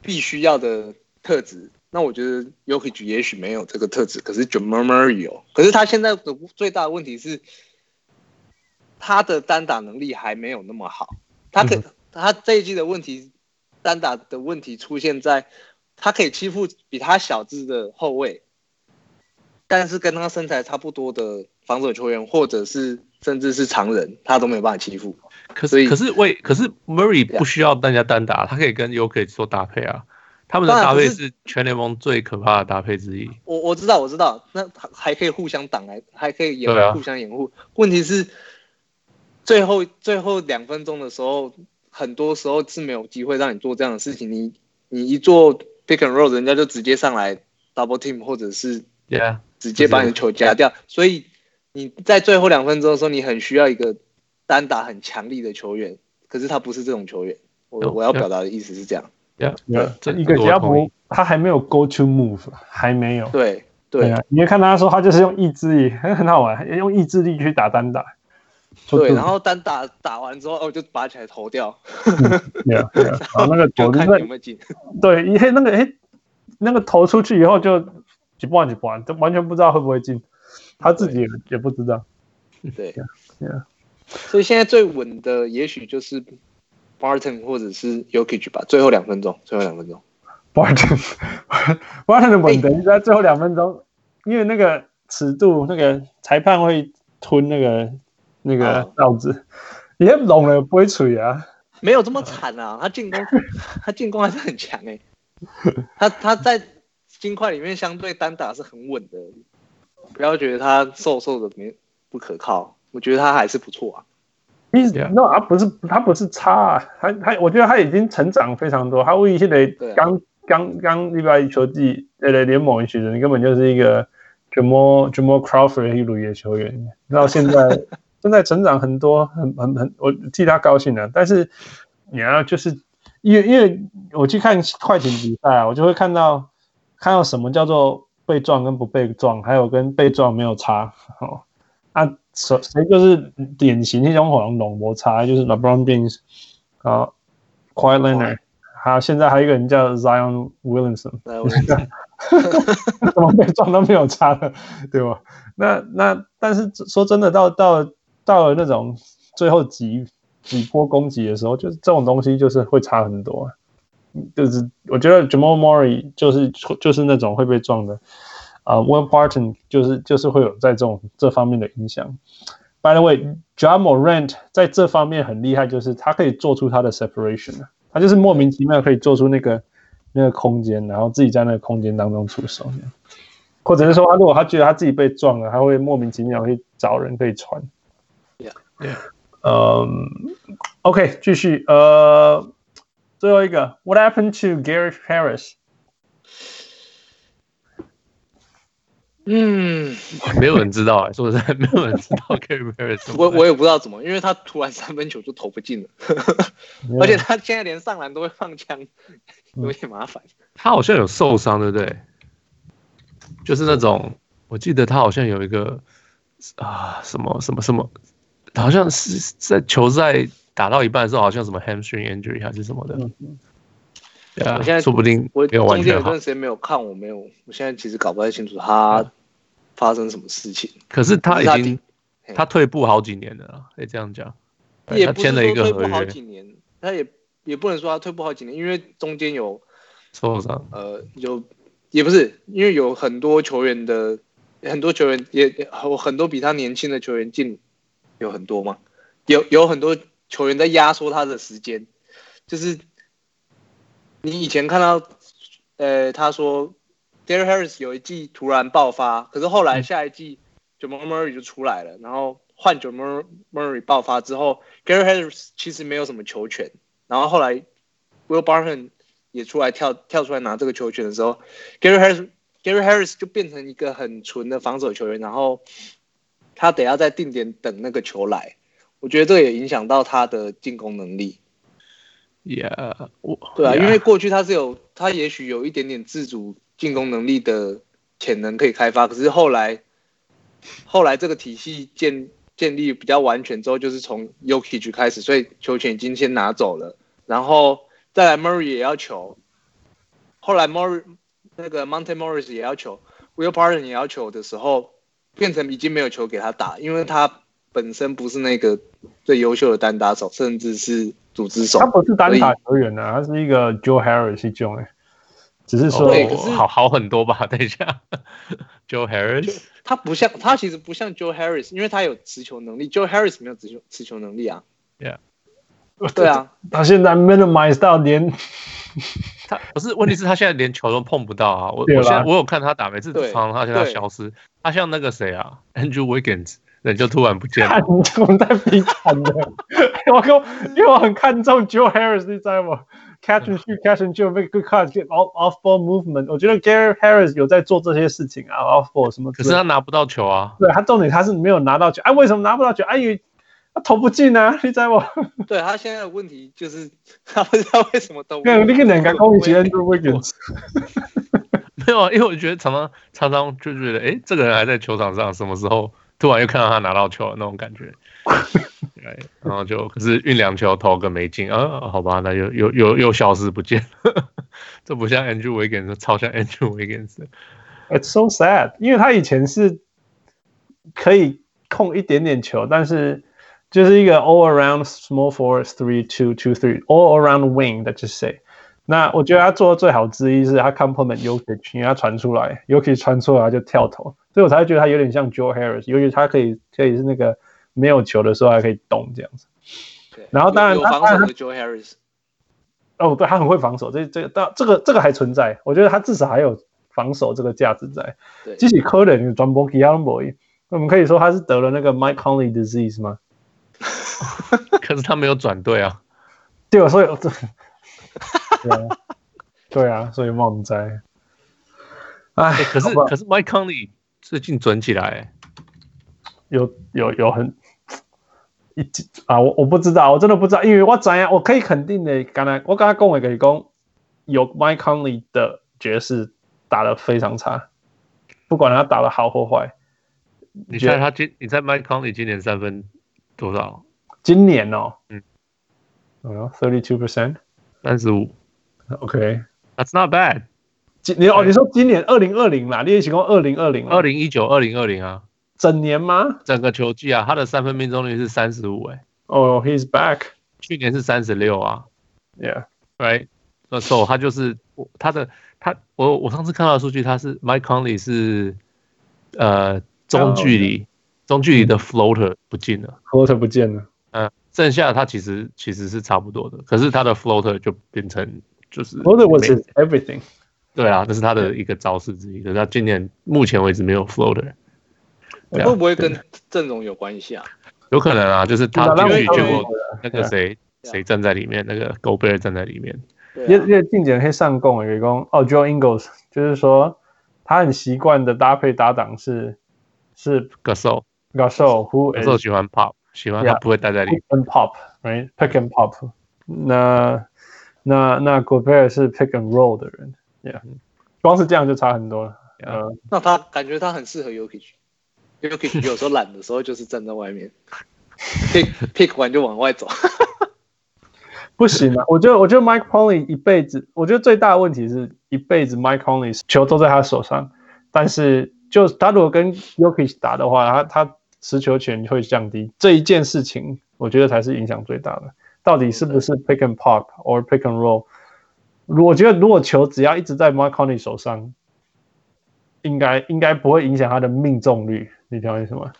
必须要的特质。那我觉得 y o k i c 也许没有这个特质，可是 Jamal Murray 有。可是他现在的最大的问题是，他的单打能力还没有那么好。他可、嗯、他这一季的问题，单打的问题出现在，他可以欺负比他小只的后卫，但是跟他身材差不多的防守球员，或者是甚至是常人，他都没有办法欺负。可是可是为可是 Murray 不需要大家单打，他可以跟 Jokic 做搭配啊。他们的搭配是全联盟最可怕的搭配之一。我我知道，我知道，那还可以互相挡来，还可以掩互相掩护。问题是，最后最后两分钟的时候，很多时候是没有机会让你做这样的事情。你你一做 pick and roll，人家就直接上来 double team，或者是直接把你的球夹掉。所以你在最后两分钟的时候，你很需要一个单打很强力的球员。可是他不是这种球员。我我要表达的意思是这样。Yeah, yeah, 这一个只要不，他还没有 go to move，还没有。对对，对啊，你会看他说，他就是用意志力，很很好玩，用意志力去打单打。对，然后单打打完之后，哦，就拔起来投掉。对啊，对啊，然后那个投看有没有进。对，一黑那个哎，那个投出去以后就几不完几不完，就完全不知道会不会进，他自己也也不知道。对，对啊，所以现在最稳的也许就是。Barton 或者是 Jokic 吧，最后两分钟，最后两分钟。Barton，Barton 的稳等在最后两分钟，因为那个尺度，那个裁判会吞那个那个哨子，也拢了不会吹啊，没有这么惨啊，他进攻 他进攻还是很强哎、欸，他他在金块里面相对单打是很稳的，不要觉得他瘦瘦的没不可靠，我觉得他还是不错啊。那啊不是他不是差啊，他他我觉得他已经成长非常多。他为现在刚刚刚礼拜一球季呃联盟一群人，你根本就是一个 Jamal Jamal Crawford 一类的球员，到现在现在成长很多，很很很，我替他高兴了。但是你要就是因为因为我去看快艇比赛啊，我就会看到看到什么叫做被撞跟不被撞，还有跟被撞没有差哦啊。谁谁就是典型那种好像龙摩擦，就是 LeBron James 啊，Kawhi Leonard，还有现在还有一个人叫 Zion Williamson，怎么被撞都没有差的，对吧？那那但是说真的，到到到了那种最后几几波攻击的时候，就是这种东西就是会差很多。就是我觉得 Jamal Murray 就是就是那种会被撞的。啊、uh,，Will Barton 就是就是会有在这种这方面的影响。By the way，Ja Morant 在这方面很厉害，就是他可以做出他的 separation，他就是莫名其妙可以做出那个那个空间，然后自己在那个空间当中出手，或者是说他如果他觉得他自己被撞了，他会莫名其妙去找人可以传。Yeah, yeah. 嗯，OK，继续，呃，最后一个，What happened to Gary Harris？嗯，没有人知道哎、欸，说实在，没有人知道 Gary Harris。我我也不知道怎么，因为他突然三分球就投不进了，而且他现在连上篮都会放枪，有点麻烦。他好像有受伤，对不对？就是那种，我记得他好像有一个啊，什么什么什么，好像是在球赛打到一半的时候，好像什么 hamstring injury 还是什么的。对啊，我现在说不定我中间有段时间没有看，我没有，我现在其实搞不太清楚他发生什么事情。可是他已经他，他退步好几年了，可以这样讲。也不是说退步好几年，他也也不能说他退步好几年，因为中间有受伤。呃，有也不是，因为有很多球员的很多球员也有很多比他年轻的球员进，有很多吗？有有很多球员在压缩他的时间，就是。你以前看到，呃，他说，Gary Harris 有一季突然爆发，可是后来下一季 Jamal Murray 就出来了，然后换 Jamal Murray 爆发之后，Gary Harris 其实没有什么球权，然后后来 Will Barton 也出来跳跳出来拿这个球权的时候，Gary Harris Gary Harris 就变成一个很纯的防守球员，然后他得要在定点等那个球来。我觉得这也影响到他的进攻能力。Yeah，我对啊，yeah. 因为过去他是有他也许有一点点自主进攻能力的潜能可以开发，可是后来后来这个体系建建立比较完全之后，就是从 Yuki 局开始，所以球权已经先拿走了，然后再来 Murray 也要求，后来 Murray 那个 Monte Morris 也要求，Will Parton 也要求的时候，变成已经没有球给他打，因为他本身不是那个最优秀的单打手，甚至是组织手。他不是单打球员啊，他是一个 Joe Harris 一种哎，只是说、哦、好好很多吧？等一下，Joe Harris，他不像他其实不像 Joe Harris，因为他有持球能力，Joe Harris 没有持球持球能力啊。Yeah，对啊，他现在 minimize 到连。他不是，问题是他现在连球都碰不到啊！我我现在我有看他打，每次常常他现在消失，他像那个谁啊，Andrew Wiggins，人就突然不见了。你 怎么在比惨的？我跟，因为我很看重 Joe Harris，你知道吗？Catch and shoot, catch and shoot，make good cuts，get off off ball movement。我觉得 Gary Harris 有在做这些事情啊，off ball 什么。可是他拿不到球啊。对他重点他是没有拿到球，哎、啊，为什么拿不到球？哎、啊，因为他 投不进啊，你知道吗？对他现在的问题就是 他不知道为什么投不进。那个两个攻击人都会给。没有啊，因为我觉得常常常常就觉得，哎，这个人还在球场上，什么时候突然又看到他拿到球的那种感觉？对，然后就可是运两球投个没进啊，好吧，那又又又又消失不见了。这不像 Andrew Wiggins，超像 Andrew Wiggins。It's so sad，因为他以前是可以控一点点球，但是。就是一个 all around small forward three two two three all around wing 的这些。那我觉得他做的最好之一是他 compliment Jokic，因为他传出来，Jokic 传出来他就跳投，所以我才会觉得他有点像 Joe Harris，尤其他可以可以是那个没有球的时候还可以动这样子。然后当然他有防守的 Joe Harris。哦，对，他很会防守，这这个到这个这个还存在，我觉得他至少还有防守这个价值在。对，即使可能转播 Young Boy，我们可以说他是得了那个 Mike Conley disease 吗？可是他没有转队啊，对啊，所以 对，对啊，所以忘在。哎、欸，可是可是 Mike Conley 最近转起来，有有有很一啊，我我不知道，我真的不知道，因为我怎样，我可以肯定的，刚才我刚才跟我可以讲，有 Mike Conley 的爵士打得非常差，不管他打得好或坏。你猜他今你猜 Mike Conley 今年三分多少？今年哦，嗯，哦，thirty two percent，三十五，OK，That's not bad。今你哦，你说今年二零二零啦，你也提供二零二零，二零一九，二零二零啊，整年吗？整个球季啊，他的三分命中率是三十五，哎，哦，He's back，去年是三十六啊，Yeah，Right，那时候他就是他的他，我我上次看到的数据，他是 Mike Conley 是呃中距离、oh. 中距离的 floater 不进了，floater 不见了。嗯，剩下他其实其实是差不多的，可是他的 floater 就变成就是 floater was everything，对啊，这是他的一个招式之一。可是他今年目前为止没有 floater，会不会跟阵容有关系啊？有可能啊，就是他进去结果那个谁谁站在里面，那个 Gobert 站在里面。因为因为进前可以上供，有一个哦，Joe Ingles，就是说他很习惯的搭配搭档是是 Gasol，Gasol，Who Gasol 喜欢 pop。喜欢他不会待在里面。Yeah, pick and pop，right？Pick and pop。那那那 Gobert 是 pick and roll 的人，Yeah。光是这样就差很多了。呃、那他感觉他很适合 Jokic，Jokic 有时候懒的时候就是站在外面，pick pick 完就往外走。不行啊！我觉得我觉得 Mike Conley 一辈子，我觉得最大的问题是一辈子 Mike Conley 球都在他手上，但是就他如果跟 Jokic 打的话，他他。持球权会降低，这一件事情我觉得才是影响最大的。到底是不是 pick and pop or pick and roll？我觉得如果球只要一直在 Mike Conley 手上，应该应该不会影响他的命中率，你知道为什么？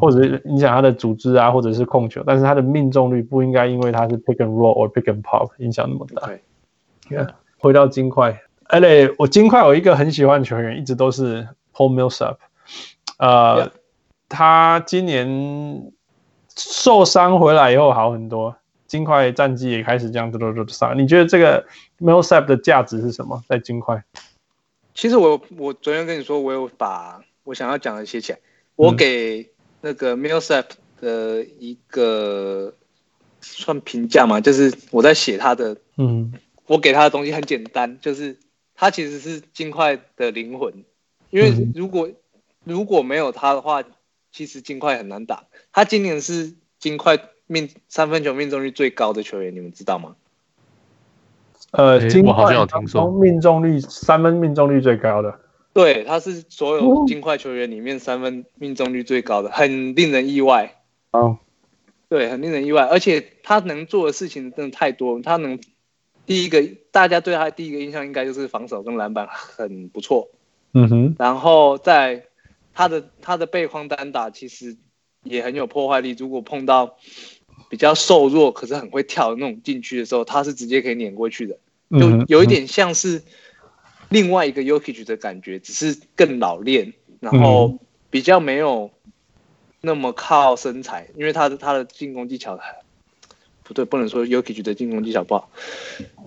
或者是影响他的组织啊，或者是控球，但是他的命中率不应该因为他是 pick and roll or pick and pop 影响那么大。Yeah. 回到金块，哎嘞，我金块有一个很喜欢的球员，一直都是 Paul Millsap，呃。Yeah. 他今年受伤回来以后好很多，金块战绩也开始这样子的上。你觉得这个 Millsap 的价值是什么？在金块？其实我我昨天跟你说，我有把我想要讲的写起来。我给那个 Millsap 的一个算评价嘛，就是我在写他的，嗯，我给他的东西很简单，就是他其实是金块的灵魂，因为如果、嗯、如果没有他的话，其实金块很难打。他今年是金块命三分球命中率最高的球员，你们知道吗？呃，金块我好像有听说，命中率三分命中率最高的。对，他是所有金块球员里面三分命中率最高的，很令人意外。哦，对，很令人意外，而且他能做的事情真的太多。他能第一个，大家对他的第一个印象应该就是防守跟篮板很不错。嗯哼，然后在他的他的背框单打其实也很有破坏力。如果碰到比较瘦弱可是很会跳的那种禁区的时候，他是直接可以碾过去的，就有一点像是。另外一个 Jokic 的感觉，只是更老练，然后比较没有那么靠身材，因为他的他的进攻技巧不对，不能说 Jokic 的进攻技巧不好，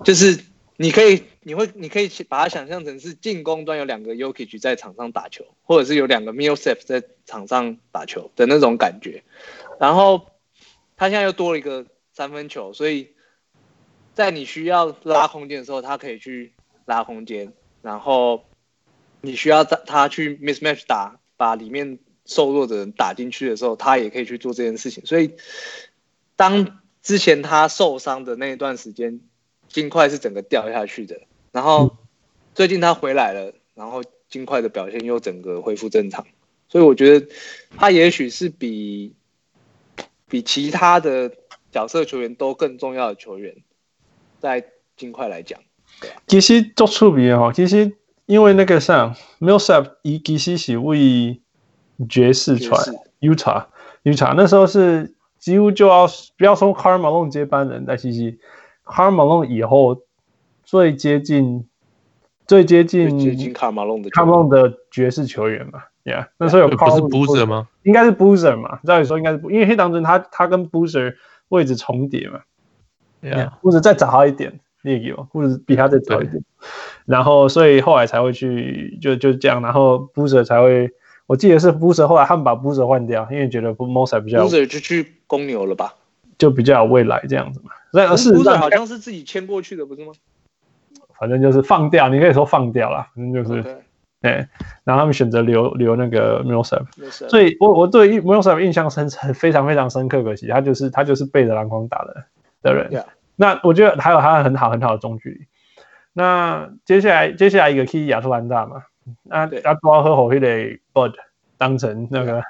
就是你可以你会你可以把它想象成是进攻端有两个 Yuki 在场上打球，或者是有两个 Millsap 在场上打球的那种感觉，然后他现在又多了一个三分球，所以在你需要拉空间的时候，他可以去拉空间。然后你需要他他去 mismatch 打，把里面瘦弱的人打进去的时候，他也可以去做这件事情。所以，当之前他受伤的那一段时间，金块是整个掉下去的。然后最近他回来了，然后金块的表现又整个恢复正常。所以我觉得他也许是比比其他的角色球员都更重要的球员，在金块来讲。其实做出名哦，其实因为那个啥，Millsap 伊其实是为爵士传 Utah Utah 那时候是几乎就要不要说 Karl Malone 接班人，但其实 Karl Malone 以后最接近最接近最接近 Karl Malone 的 Karl Malone 的爵士球员嘛，Yeah，那时候有 Karl 不是 Boozer 吗？应该是 Boozer 嘛，照理说应该是，因为黑当中他他跟 Boozer 位置重叠嘛，Yeah，Boozer 再早一点。也有，或者比他再早一点，然后所以后来才会去就就这样，然后 Boozer 才会，我记得是 Boozer 后来他们把 Boozer 换掉，因为觉得 Millsap 比较 Boozer 就去公牛了吧，就比较有未来这样子嘛。那而是 Boozer 好像是自己签过去的，不是吗？反正就是放掉，你可以说放掉了，反正就是，哎然后他们选择留留那个 Millsap，所以我我对 Millsap 印象深非常非常深刻，可惜他就是他就是背着篮筐打的的人。Yeah. 那我觉得还有他很好很好的中距离。那接下来接下来一个 key 亚特兰大嘛，那要多和火黑的 Bud 当成那个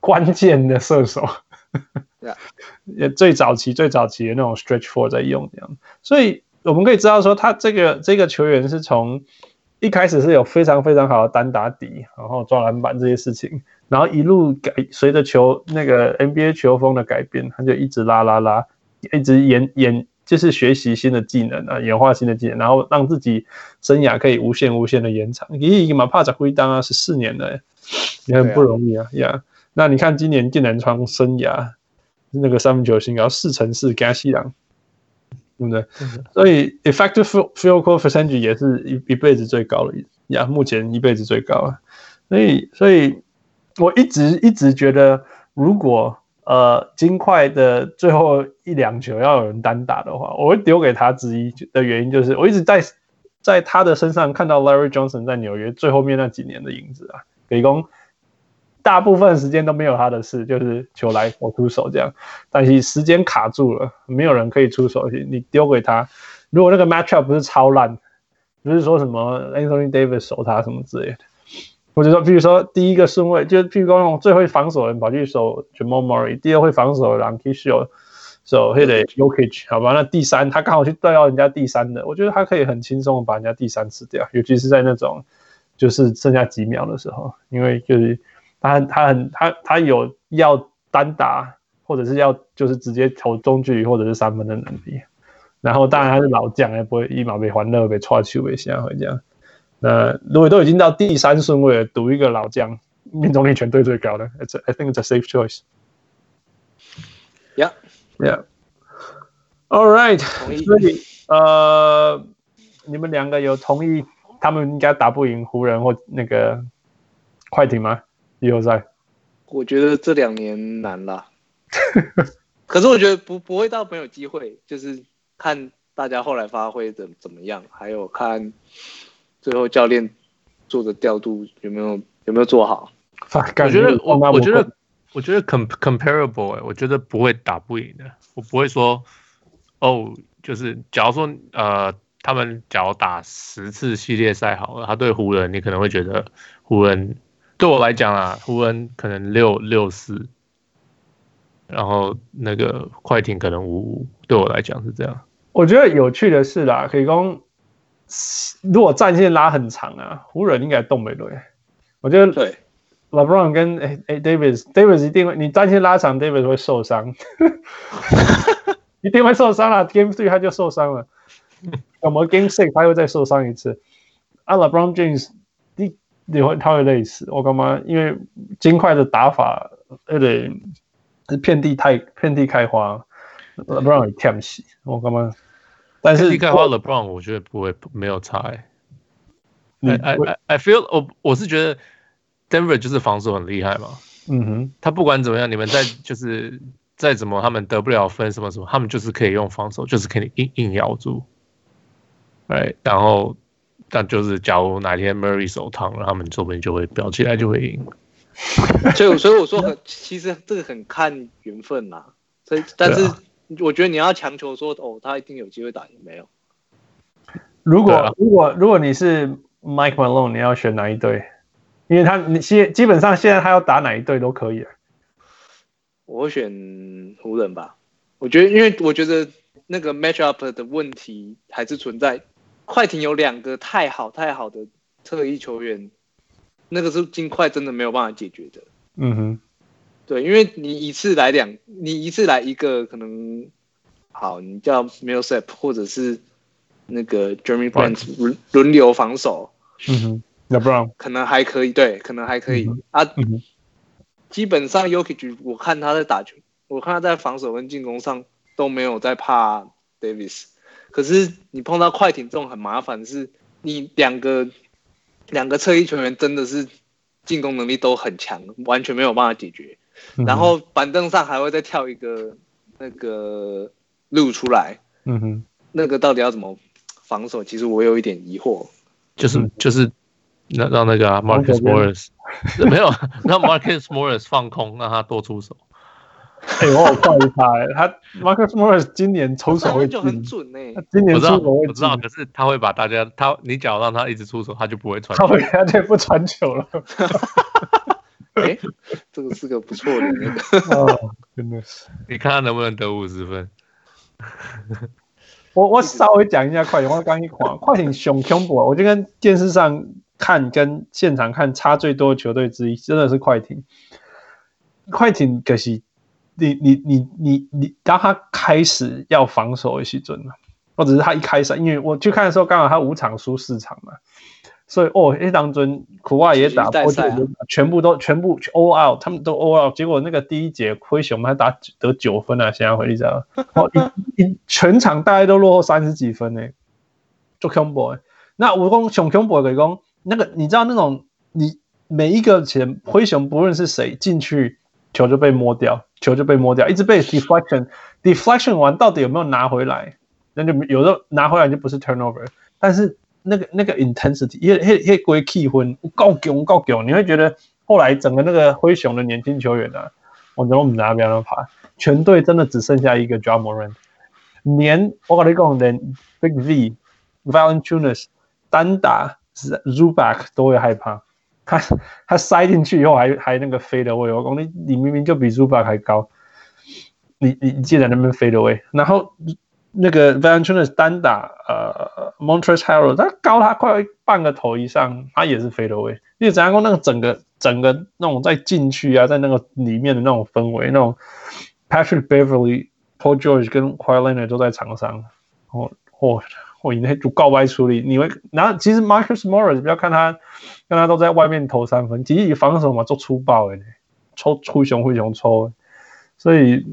关键的射手，也最早期最早期的那种 stretch four 在用这样。所以我们可以知道说，他这个这个球员是从一开始是有非常非常好的单打底，然后抓篮板这些事情，然后一路改随着球那个 NBA 球风的改变，他就一直拉拉拉。一直演演就是学习新的技能啊，演化新的技能，然后让自己生涯可以无限无限的延长。咦，马帕扎辉当啊，十四年了，也很不容易啊呀。Yeah. 那你看今年电南创生涯那个三分球新高四乘四加西朗，对不对？所以 effective field goal percentage 也是一一辈子最高的呀目前一辈子最高啊。所以，所以我一直一直觉得，如果呃，金块的最后一两球要有人单打的话，我会丢给他之一的原因就是，我一直在在他的身上看到 Larry Johnson 在纽约最后面那几年的影子啊。北宫大部分时间都没有他的事，就是球来我出手这样，但是时间卡住了，没有人可以出手，你丢给他，如果那个 matchup 不是超烂，不是说什么 Anthony Davis 守他什么之类的。或者说，比如说第一个顺位，就譬如说用最会防守的人跑去守 Jamal Murray，第二会防守的人 Kishio 守 Hit Jokic，好吧？那第三他刚好去对到人家第三的，我觉得他可以很轻松的把人家第三吃掉，尤其是在那种就是剩下几秒的时候，因为就是他他很他他有要单打或者是要就是直接投中距离或者是三分的能力，然后当然他是老将，也不会一马被欢乐被踹去被下回这样。呃，如果都已经到第三顺位了，赌一个老将命中率全队最高的，It's a, I think it's a safe choice. Yeah, yeah. All right. 所以呃，你们两个有同意他们应该打不赢湖人或那个快艇吗？季后赛？我觉得这两年难了。可是我觉得不不会到没有机会，就是看大家后来发挥的怎么样，还有看最后教练做的调度有没有有没有做好。我觉得我我觉得我觉得 com comparable 哎，我觉得不会打不赢的，我不会说哦，就是假如说呃。他们假如打十次系列赛好了，他对湖人，你可能会觉得湖人对我来讲啊，湖人可能六六四，然后那个快艇可能五五，对我来讲是这样。我觉得有趣的是啦，可以讲，如果战线拉很长啊，湖人应该动不对。我觉得对，LeBron 跟哎哎 Davis，Davis 一定会，你战线拉长，Davis 会受伤，一定会受伤了，Game Three 他就受伤了。我们 Game Six 他又再受伤一次，啊，LeBron James，你你会他会累死，我干嘛？因为金块的打法，呃，是遍地太遍地开花，LeBron 会忝死，我干嘛？但是遍地开花 LeBron 我觉得不会没有差哎。I I I feel 我我是觉得 Denver 就是防守很厉害嘛，嗯哼，他不管怎么样，你们在就是再怎么他们得不了分什么什么，他们就是可以用防守，就是可以硬硬咬住。对，然后，但就是假如哪天 Murray 手烫了，他们说不定就会飙起来，就会赢。所以，所以我说很，其实这个很看缘分呐。所以，但是我觉得你要强求说，哦，他一定有机会打赢，没有。如果、啊、如果如果你是 Mike Malone，你要选哪一队？因为他你现基本上现在他要打哪一队都可以。我会选湖人吧。我觉得，因为我觉得那个 match up 的问题还是存在。快艇有两个太好太好的特异球员，那个是金块真的没有办法解决的。嗯哼，对，因为你一次来两，你一次来一个可能好，你叫 Millsap 或者是那个 Jeremy Grant 轮轮流防守。嗯哼，那不然可能还可以，对，可能还可以、嗯、啊。嗯、基本上 y o k i c 我看他在打球，我看他在防守跟进攻上都没有在怕 Davis。可是你碰到快艇这种很麻烦，是你两个两个侧翼球员真的是进攻能力都很强，完全没有办法解决。嗯、然后板凳上还会再跳一个那个路出来，嗯哼，那个到底要怎么防守？其实我有一点疑惑。就是就是让让那个、啊、Marcus Morris 没有让 Marcus Morris 放空，让他多出手。哎、欸，我好怪他哎，他 Marcus Morris 今年出手会就很准哎，他今年出手会我知道，可是他会把大家他你只要让他一直出手，他就不会传球，他会他就不传球了。哎、欸，这个是个不错的那个，哦，真的是，你看他能不能得五十分？我我稍微讲一下快艇，我刚一看快艇熊恐怖，我就跟电视上看跟现场看差最多的球队之一，真的是快艇。快艇可惜。你你你你你，当他开始要防守的时阵，或者是他一开始，因为我去看的时候，刚好他五场输四场嘛，所以哦，那当中苦外也打，波就全部都全部 all out，他们都 all out，结果那个第一节灰熊还打得九分啊，现在回你知道吗？一一全场大概都落后三十几分呢，就恐怖。那我讲熊恐怖的讲，那个你知道那种你每一个前灰熊不论是谁进去。球就被摸掉，球就被摸掉，一直被 deflection，deflection 完到底有没有拿回来？那就有的拿回来就不是 turnover，但是那个那个 intensity，一一一归气氛够强够强，你会觉得后来整个那个灰熊的年轻球员啊，我觉得我们拿不了牌，全队真的只剩下一个 Ja Morant，连我跟你讲，连 Big V，Valentunas 单打 Zubac 都会害怕。他他塞进去以后还还那个 fade away，我讲你你明明就比 Zuba 还高，你你你竟然能不能 fade away？然后那个 v a n t u n a 单打呃 Montrezl Harrell，他高他快半个头以上，他也是 fade away。因为怎样讲那个整个整个那种在禁区啊，在那个里面的那种氛围，那种 Patrick Beverly、Paul George 跟 Kawhi Leonard 都在场上，哦哦。我以内就告白处理，你会，然后其实 Marcus Morris 不要看他，看他都在外面投三分，其实以防守嘛做粗暴诶，抽出熊会熊抽，所以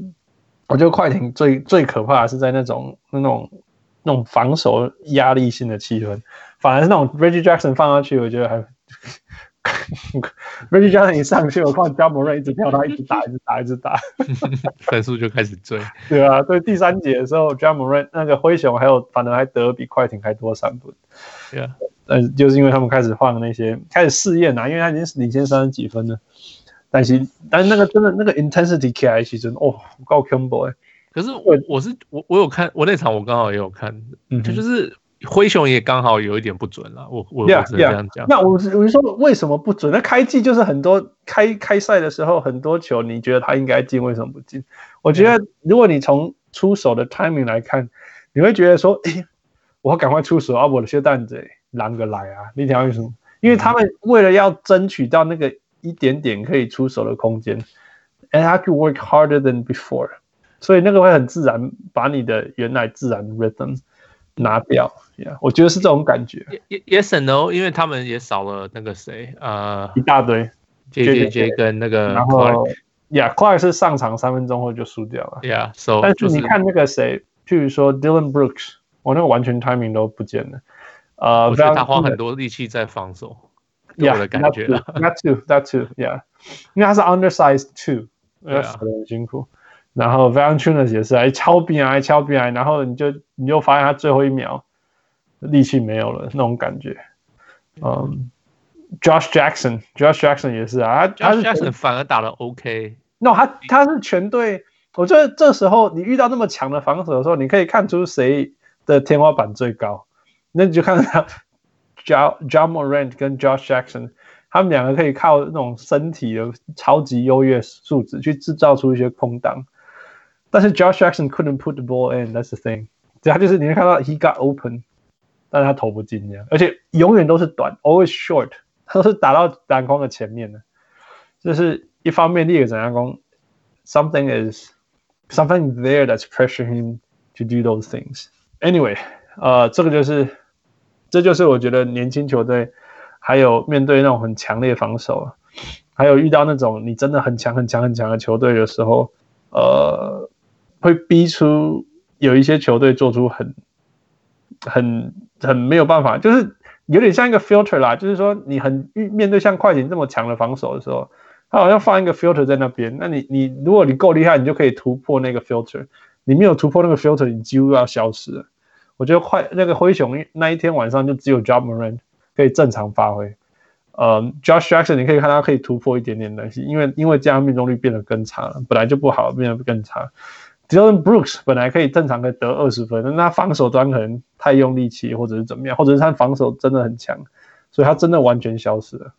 我觉得快艇最最可怕的是在那种那种那种防守压力性的气氛，反而是那种 Reggie Jackson 放上去，我觉得还 Reggie 一上去，我看 Ja Morant 一直跳，他一直打，一直打，一直打，分数就开始追。对啊，对第三节的时候，Ja Morant 那个灰熊还有反而还得比快艇还多三分。对啊，但就是因为他们开始换那些，开始试验啊，因为他已经领先三十几分了。但是，但是那个真的那个 intensity 起来其实哦，够恐怖哎。可是我我是我我有看，我那场我刚好也有看，嗯，就是。灰熊也刚好有一点不准了，我我这样讲。那我我是说为什么不准？那开季就是很多开开赛的时候很多球，你觉得他应该进，为什么不进？我觉得如果你从出手的 timing 来看，你会觉得说，哎，我赶快出手啊！我的血蛋子狼个来啊！你想为什么？因为他们为了要争取到那个一点点可以出手的空间，and have to work harder than before，所以那个会很自然把你的原来自然 rhythm 拿掉。Yeah, 我觉得是这种感觉。Yes and no，因为他们也少了那个谁，呃，一大堆，J J J 跟那个，然后，Yeah，Clark 是上场三分钟后就输掉了。Yeah，so，但是你看那个谁，譬如说 Dylan Brooks，我那个完全 timing 都不见了。呃，我觉得他花很多力气在防守。Yeah，我的感觉。That too，That too，Yeah，因为他是 undersized too，要死得很辛苦。然后 Valanciunas 也是，还敲边还敲边，然后你就你就发现他最后一秒。力气没有了那种感觉，嗯，Josh Jackson，Josh Jackson 也是啊，他 Josh Jackson 反而打得 OK。No，他他是全队，我觉得这时候你遇到那么强的防守的时候，你可以看出谁的天花板最高，那你就看到 Ja Ja Morant 跟 Josh Jackson，他们两个可以靠那种身体的超级优越素质去制造出一些空档，但是 Josh Jackson couldn't put the ball in，that's the thing，他就是你会看到 he got open。但是他投不进这样，而且永远都是短，always short，他都是打到篮筐的前面的。这是一方面，另一个怎样讲？Something is something there that's pressuring him to do those things. Anyway，呃，这个就是，这就是我觉得年轻球队还有面对那种很强烈防守，还有遇到那种你真的很强很强很强的球队的时候，呃， 会逼出有一些球队做出很很。很没有办法，就是有点像一个 filter 啦，就是说你很面对像快艇这么强的防守的时候，他好像放一个 filter 在那边，那你你如果你够厉害，你就可以突破那个 filter，你没有突破那个 filter，你几乎要消失了。我觉得快那个灰熊那一天晚上就只有 Ja Morant 可以正常发挥，呃，Josh Jackson 你可以看他可以突破一点点东西，因为因为这样命中率变得更差了，本来就不好，变得更差。Dillon Brooks 本来可以正常的得二十分，那他防守端可能太用力气，或者是怎么样，或者是他防守真的很强，所以他真的完全消失了。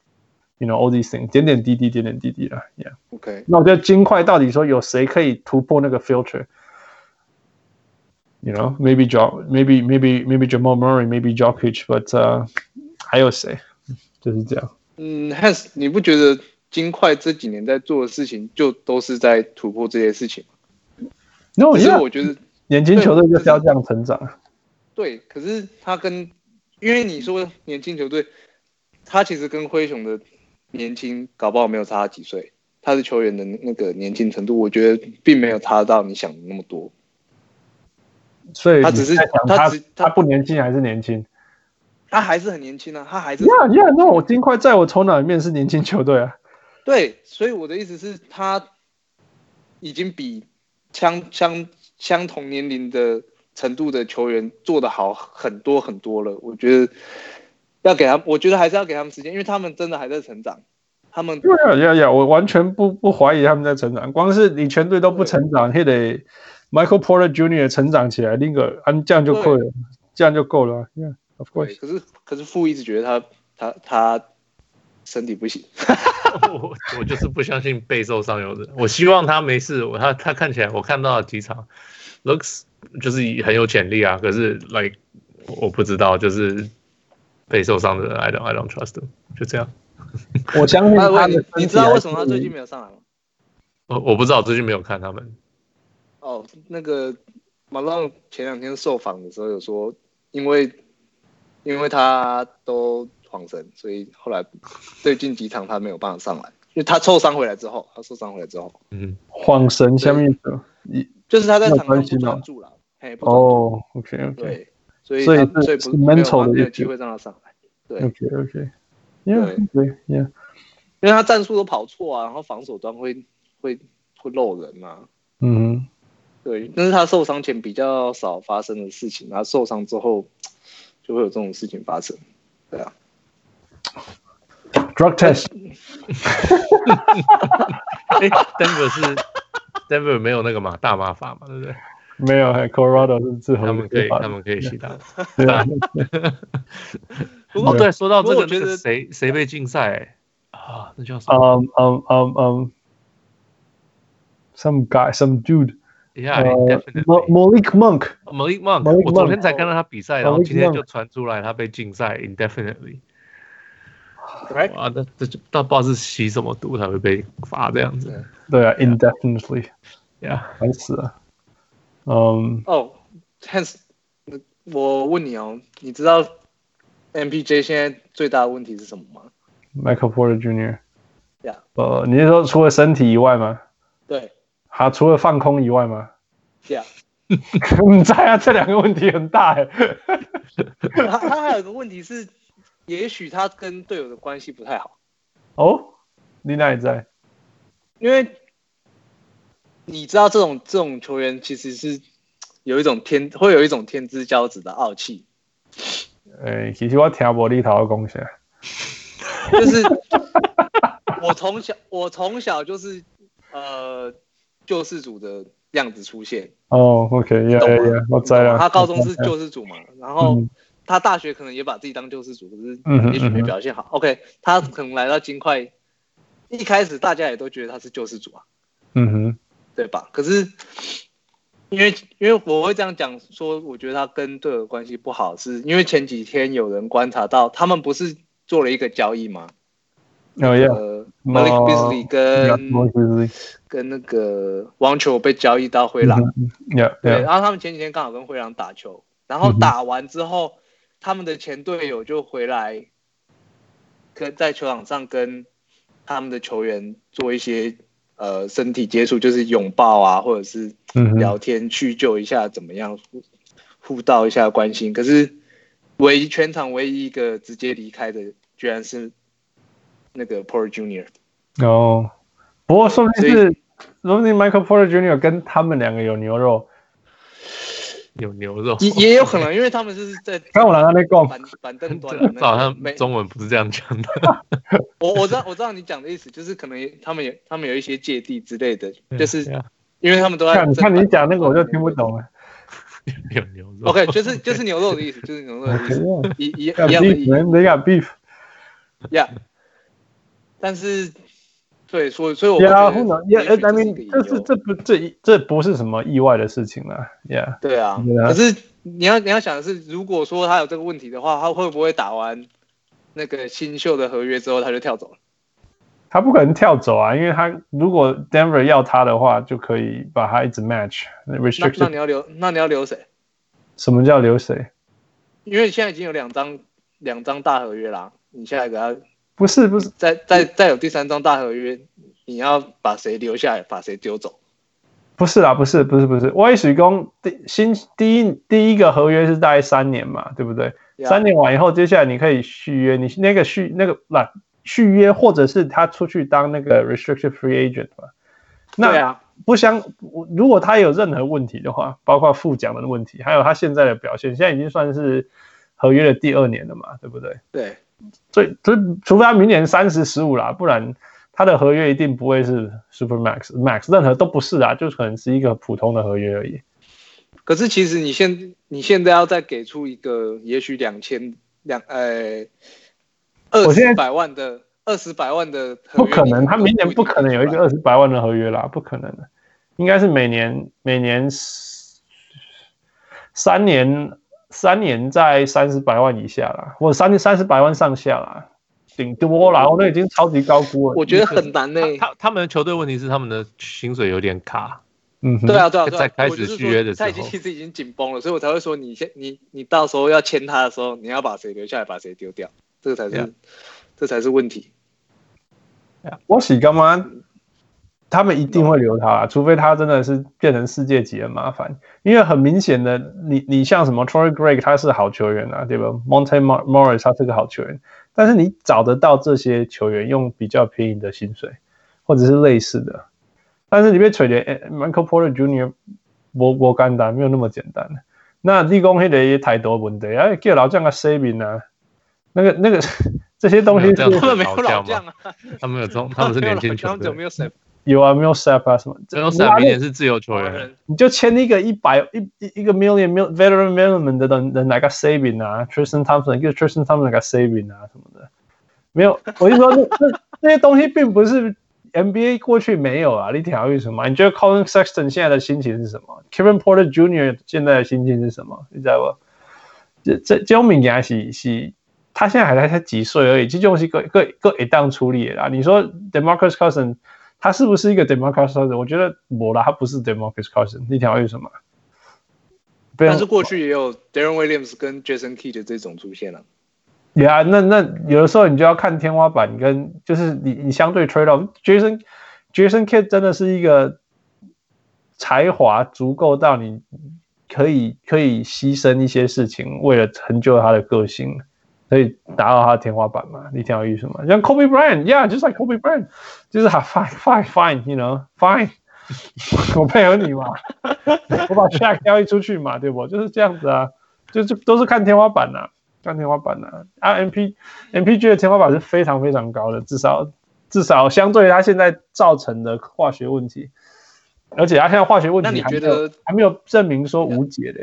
You know all these things，点点滴滴，点点滴滴了。Yeah，OK。那我觉得金块到底说有谁可以突破那个 filter？You know，maybe Joe，maybe maybe maybe Jamal Murray，maybe Jokic，but、uh, 还有谁？就是这样。嗯，Hans，你不觉得金块这几年在做的事情，就都是在突破这些事情？那我觉得年轻球队就是要这样成长。对，可是他跟，因为你说年轻球队，他其实跟灰熊的年轻搞不好没有差几岁，他的球员的那个年轻程度，我觉得并没有差到你想的那么多。所以他只是他他他不年轻还是年轻？他还是很年轻啊，他还是。呀呀，那我金块在我头脑里面是年轻球队啊。对，所以我的意思是，他已经比。相相相同年龄的程度的球员做得好很多很多了，我觉得要给他，我觉得还是要给他们时间，因为他们真的还在成长。他们对呀呀呀，我完全不不怀疑他们在成长。光是你全队都不成长，还得 Michael Porter Jr. 成长起来，另一个啊，这样就够了，这样就够了。Yeah，of course。可是可是傅一直觉得他他他身体不行。我 我就是不相信备受伤有人，我希望他没事。我他他看起来，我看到了几场，looks 就是很有潜力啊。可是 like 我不知道，就是被受伤的人，I don't I don't trust him，就这样。我相信他你，你知道为什么他最近没有上来吗？我我不知道，最近没有看他们。哦，那个马浪前两天受访的时候有说，因为因为他都。晃神，所以后来最近几场他没有办法上来，因为他受伤回来之后，他受伤回来之后，嗯，晃神下面的，你就是他在场上不专注了，嘿，哦，OK，对，所以所以所以不没有没有机会让他上来，对，OK OK，Yeah, 对，Yeah，因为他战术都跑错啊，然后防守端会会会漏人嘛。嗯，对，但是他受伤前比较少发生的事情，然后受伤之后就会有这种事情发生。对啊 ，Drug test。哎，Denver 是 Denver 没有那个嘛大麻法嘛，对不对？没有，Colorado 是自合，他们可以，他们可以吸大。对啊。不过对，说到这个，我觉得谁谁被禁赛啊？那叫什么？嗯嗯嗯嗯，some guy, some dude。Yeah, definitely. Malik Monk. Malik Monk. 我昨天才看到他比赛，然后今天就传出来他被禁赛，indefinitely。 哇，那这就倒不知道是吸什么毒才会被罚这样子。对啊，indefinitely。呀，烦死了。嗯。哦，Hans，我问你哦，你知道 MPJ 现在最大的问题是什么吗？Michael Porter Jr. 呀，呃，你是说除了身体以外吗？对。他除了放空以外吗？对啊。你猜啊，这两个问题很大哎。他他还有个问题是，也许他跟队友的关系不太好。哦，你哪里在？因为你知道，这种这种球员其实是有一种天，会有一种天之骄子的傲气。哎，其实我听无你头的贡献，就是我从小我从小就是呃。救世主的样子出现哦，OK，yeah, yeah, 我知了。他高中是救世主嘛，然后他大学可能也把自己当救世主，可是也许没表现好。OK，他可能来到金块，一开始大家也都觉得他是救世主啊，嗯哼，对吧？可是因为因为我会这样讲说，我觉得他跟队友关系不好，是因为前几天有人观察到，他们不是做了一个交易吗？哦，yeah。Malik Beasley 跟跟那个网球被交易到灰狼.对，然后他们前几天刚好跟灰狼打球，然后打完之后，嗯、他们的前队友就回来，跟在球场上跟他们的球员做一些呃身体接触，就是拥抱啊，或者是聊天叙旧一下怎么样，互道一下关心。可是唯一全场唯一一个直接离开的，居然是。那个 Porter Junior 哦，不过说不定是说不定 Michael Porter Junior 跟他们两个有牛肉，有牛肉也也有可能，因为他们就是在 看我来那边板板凳端，好像中文不是这样讲的。我我知道我知道你讲的意思，就是可能他们有他们有一些芥蒂之类的，就是因为他们都在看看你讲那个我就听不懂了。有牛肉，OK，就是就是牛肉的意思，就是牛肉的意思，一一一样的意思。They got beef，yeah。但是，对，所以所以我觉得，yeah, I mean, 这是这不这这不是什么意外的事情了，Yeah，对啊。可是你要你要想的是，如果说他有这个问题的话，他会不会打完那个新秀的合约之后他就跳走了？他不可能跳走啊，因为他如果 Denver 要他的话，就可以把他一直 match。那那你要留那你要留谁？什么叫留谁？因为现在已经有两张两张大合约啦，你下一个要。不是不是，再再再有第三张大合约，你要把谁留下来，把谁丢走？不是啊，不是不是不是，威水工第新第一第一个合约是大概三年嘛，对不对.三年完以后，接下来你可以续约，你那个续那个那续约，或者是他出去当那个 restricted free agent 嘛？那对啊，不相如果他有任何问题的话，包括副奖的问题，还有他现在的表现，现在已经算是合约的第二年了嘛，对不对？对。所以，除非他明年三十十五啦，不然他的合约一定不会是 super max max，任何都不是啊，就可能是一个普通的合约而已。可是，其实你现你现在要再给出一个，也许两千两呃二十百万的二十百万的合约，不可能，他明年不可能有一个二十百万的合约啦，不可能的，应该是每年每年三年。三年在三十百万以下啦，或者三三十百万上下啦，顶多啦，我都已经超级高估了。我觉得很难呢、欸。他他们的球队问题是他们的薪水有点卡。嗯，对啊对啊，对啊，在开始续约的时候，他已经其实已经紧绷了，所以我才会说你先你你到时候要签他的时候，你要把谁留下来，把谁丢掉，这个才是 Yeah. 这才是问题。我是干嘛？他们一定会留他啊，除非他真的是变成世界级的麻烦。因为很明显的，你你像什么 Torrey Greg 他是好球员啊，对吧？Monte Morris 他是个好球员，但是你找得到这些球员用比较便宜的薪水，或者是类似的。但是你被锤的 Michael Porter Jr. 不不简单，没有那么简单。那立功黑的也太多问题啊，叫老将个 saving 啊，那个那个 这些东西他们没有老将啊，他们有中，他们是 年轻球队。有啊，没有 Millsap 啊什么？没有 Millsap 明年是自由球员，你就签一个一百一一一个 million million veteran minimum 的人人来个 saving 啊，Tristan Thompson 一个 Tristan Thompson 来个 saving 啊什么的，没有，我就说那那那些东西并不是 NBA 过去没有啊，你听为什么？你觉得 Collin Sexton 现在的心情是什么？Kevin Porter Jr. 现在的心情是什么？你知道不？这这这种名言是是，他现在还才才几岁而已，这种是个个个一档处理的啦。你说 DeMarcus Cousins 他是不是一个 DeMarcus Cousins？我觉得我啦，他不是 DeMarcus Cousins。你想为什么？但是过去也有 Darren Williams 跟 Jason Kidd 的这种出现了。对啊，那那有的时候你就要看天花板跟就是你你相对 trade off Jason Jason Kidd 真的是一个才华足够到你可以可以牺牲一些事情，为了成就他的个性。可以达到他的天花板嘛？你听我意思吗？像 Kobe Bryant，Yeah，just like Kobe Bryant，就是哈，Fine，Fine，Fine，you know，Fine，我配合你嘛，我把 Shaq 交易出去嘛，对不？就是这样子啊，就就都是看天花板呐、啊，看天花板呐、啊。啊，MP，MPG 的天花板是非常非常高的，至少至少相对于他现在造成的化学问题，而且他现在化学问题还没有还没有证明说无解的。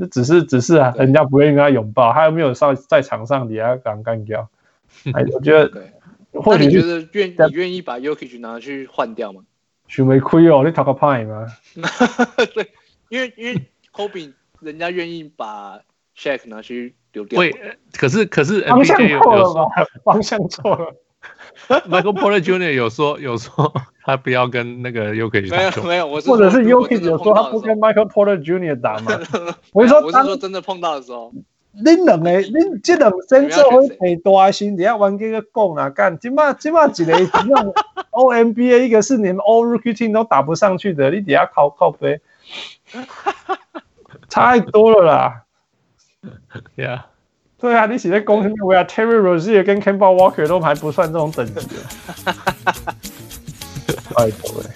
这只是只是啊，人家不愿意跟他拥抱，他又没有上在场上底下敢干掉？哎，我觉得，或者你觉得愿你愿意把 Jokic 拿去换掉吗？许没亏哦，你讨个派吗？对，因为因为 Kobe 人家愿意把 Shaq 拿去丢掉。对，可是可是方向错了吗？方向错了。Michael Porter Jr. 有说有说他不要跟那个 Jokic 打球，没有，或者是 Jokic 有说他不跟 Michael Porter Jr. 打吗？我是说，我是说真的碰到的时候，恁两个，恁这两真正会陪大心，底下玩这个讲啊，干，今嘛今嘛几个那 O M B A 一个是连 All Rookie Team 都打不上去的，你底下靠靠飞，差太多了啦，Yeah。对啊，你写在公屏里啊，Terry Rozier 跟 Kemba Walker 都还不算这种等级的，太多了。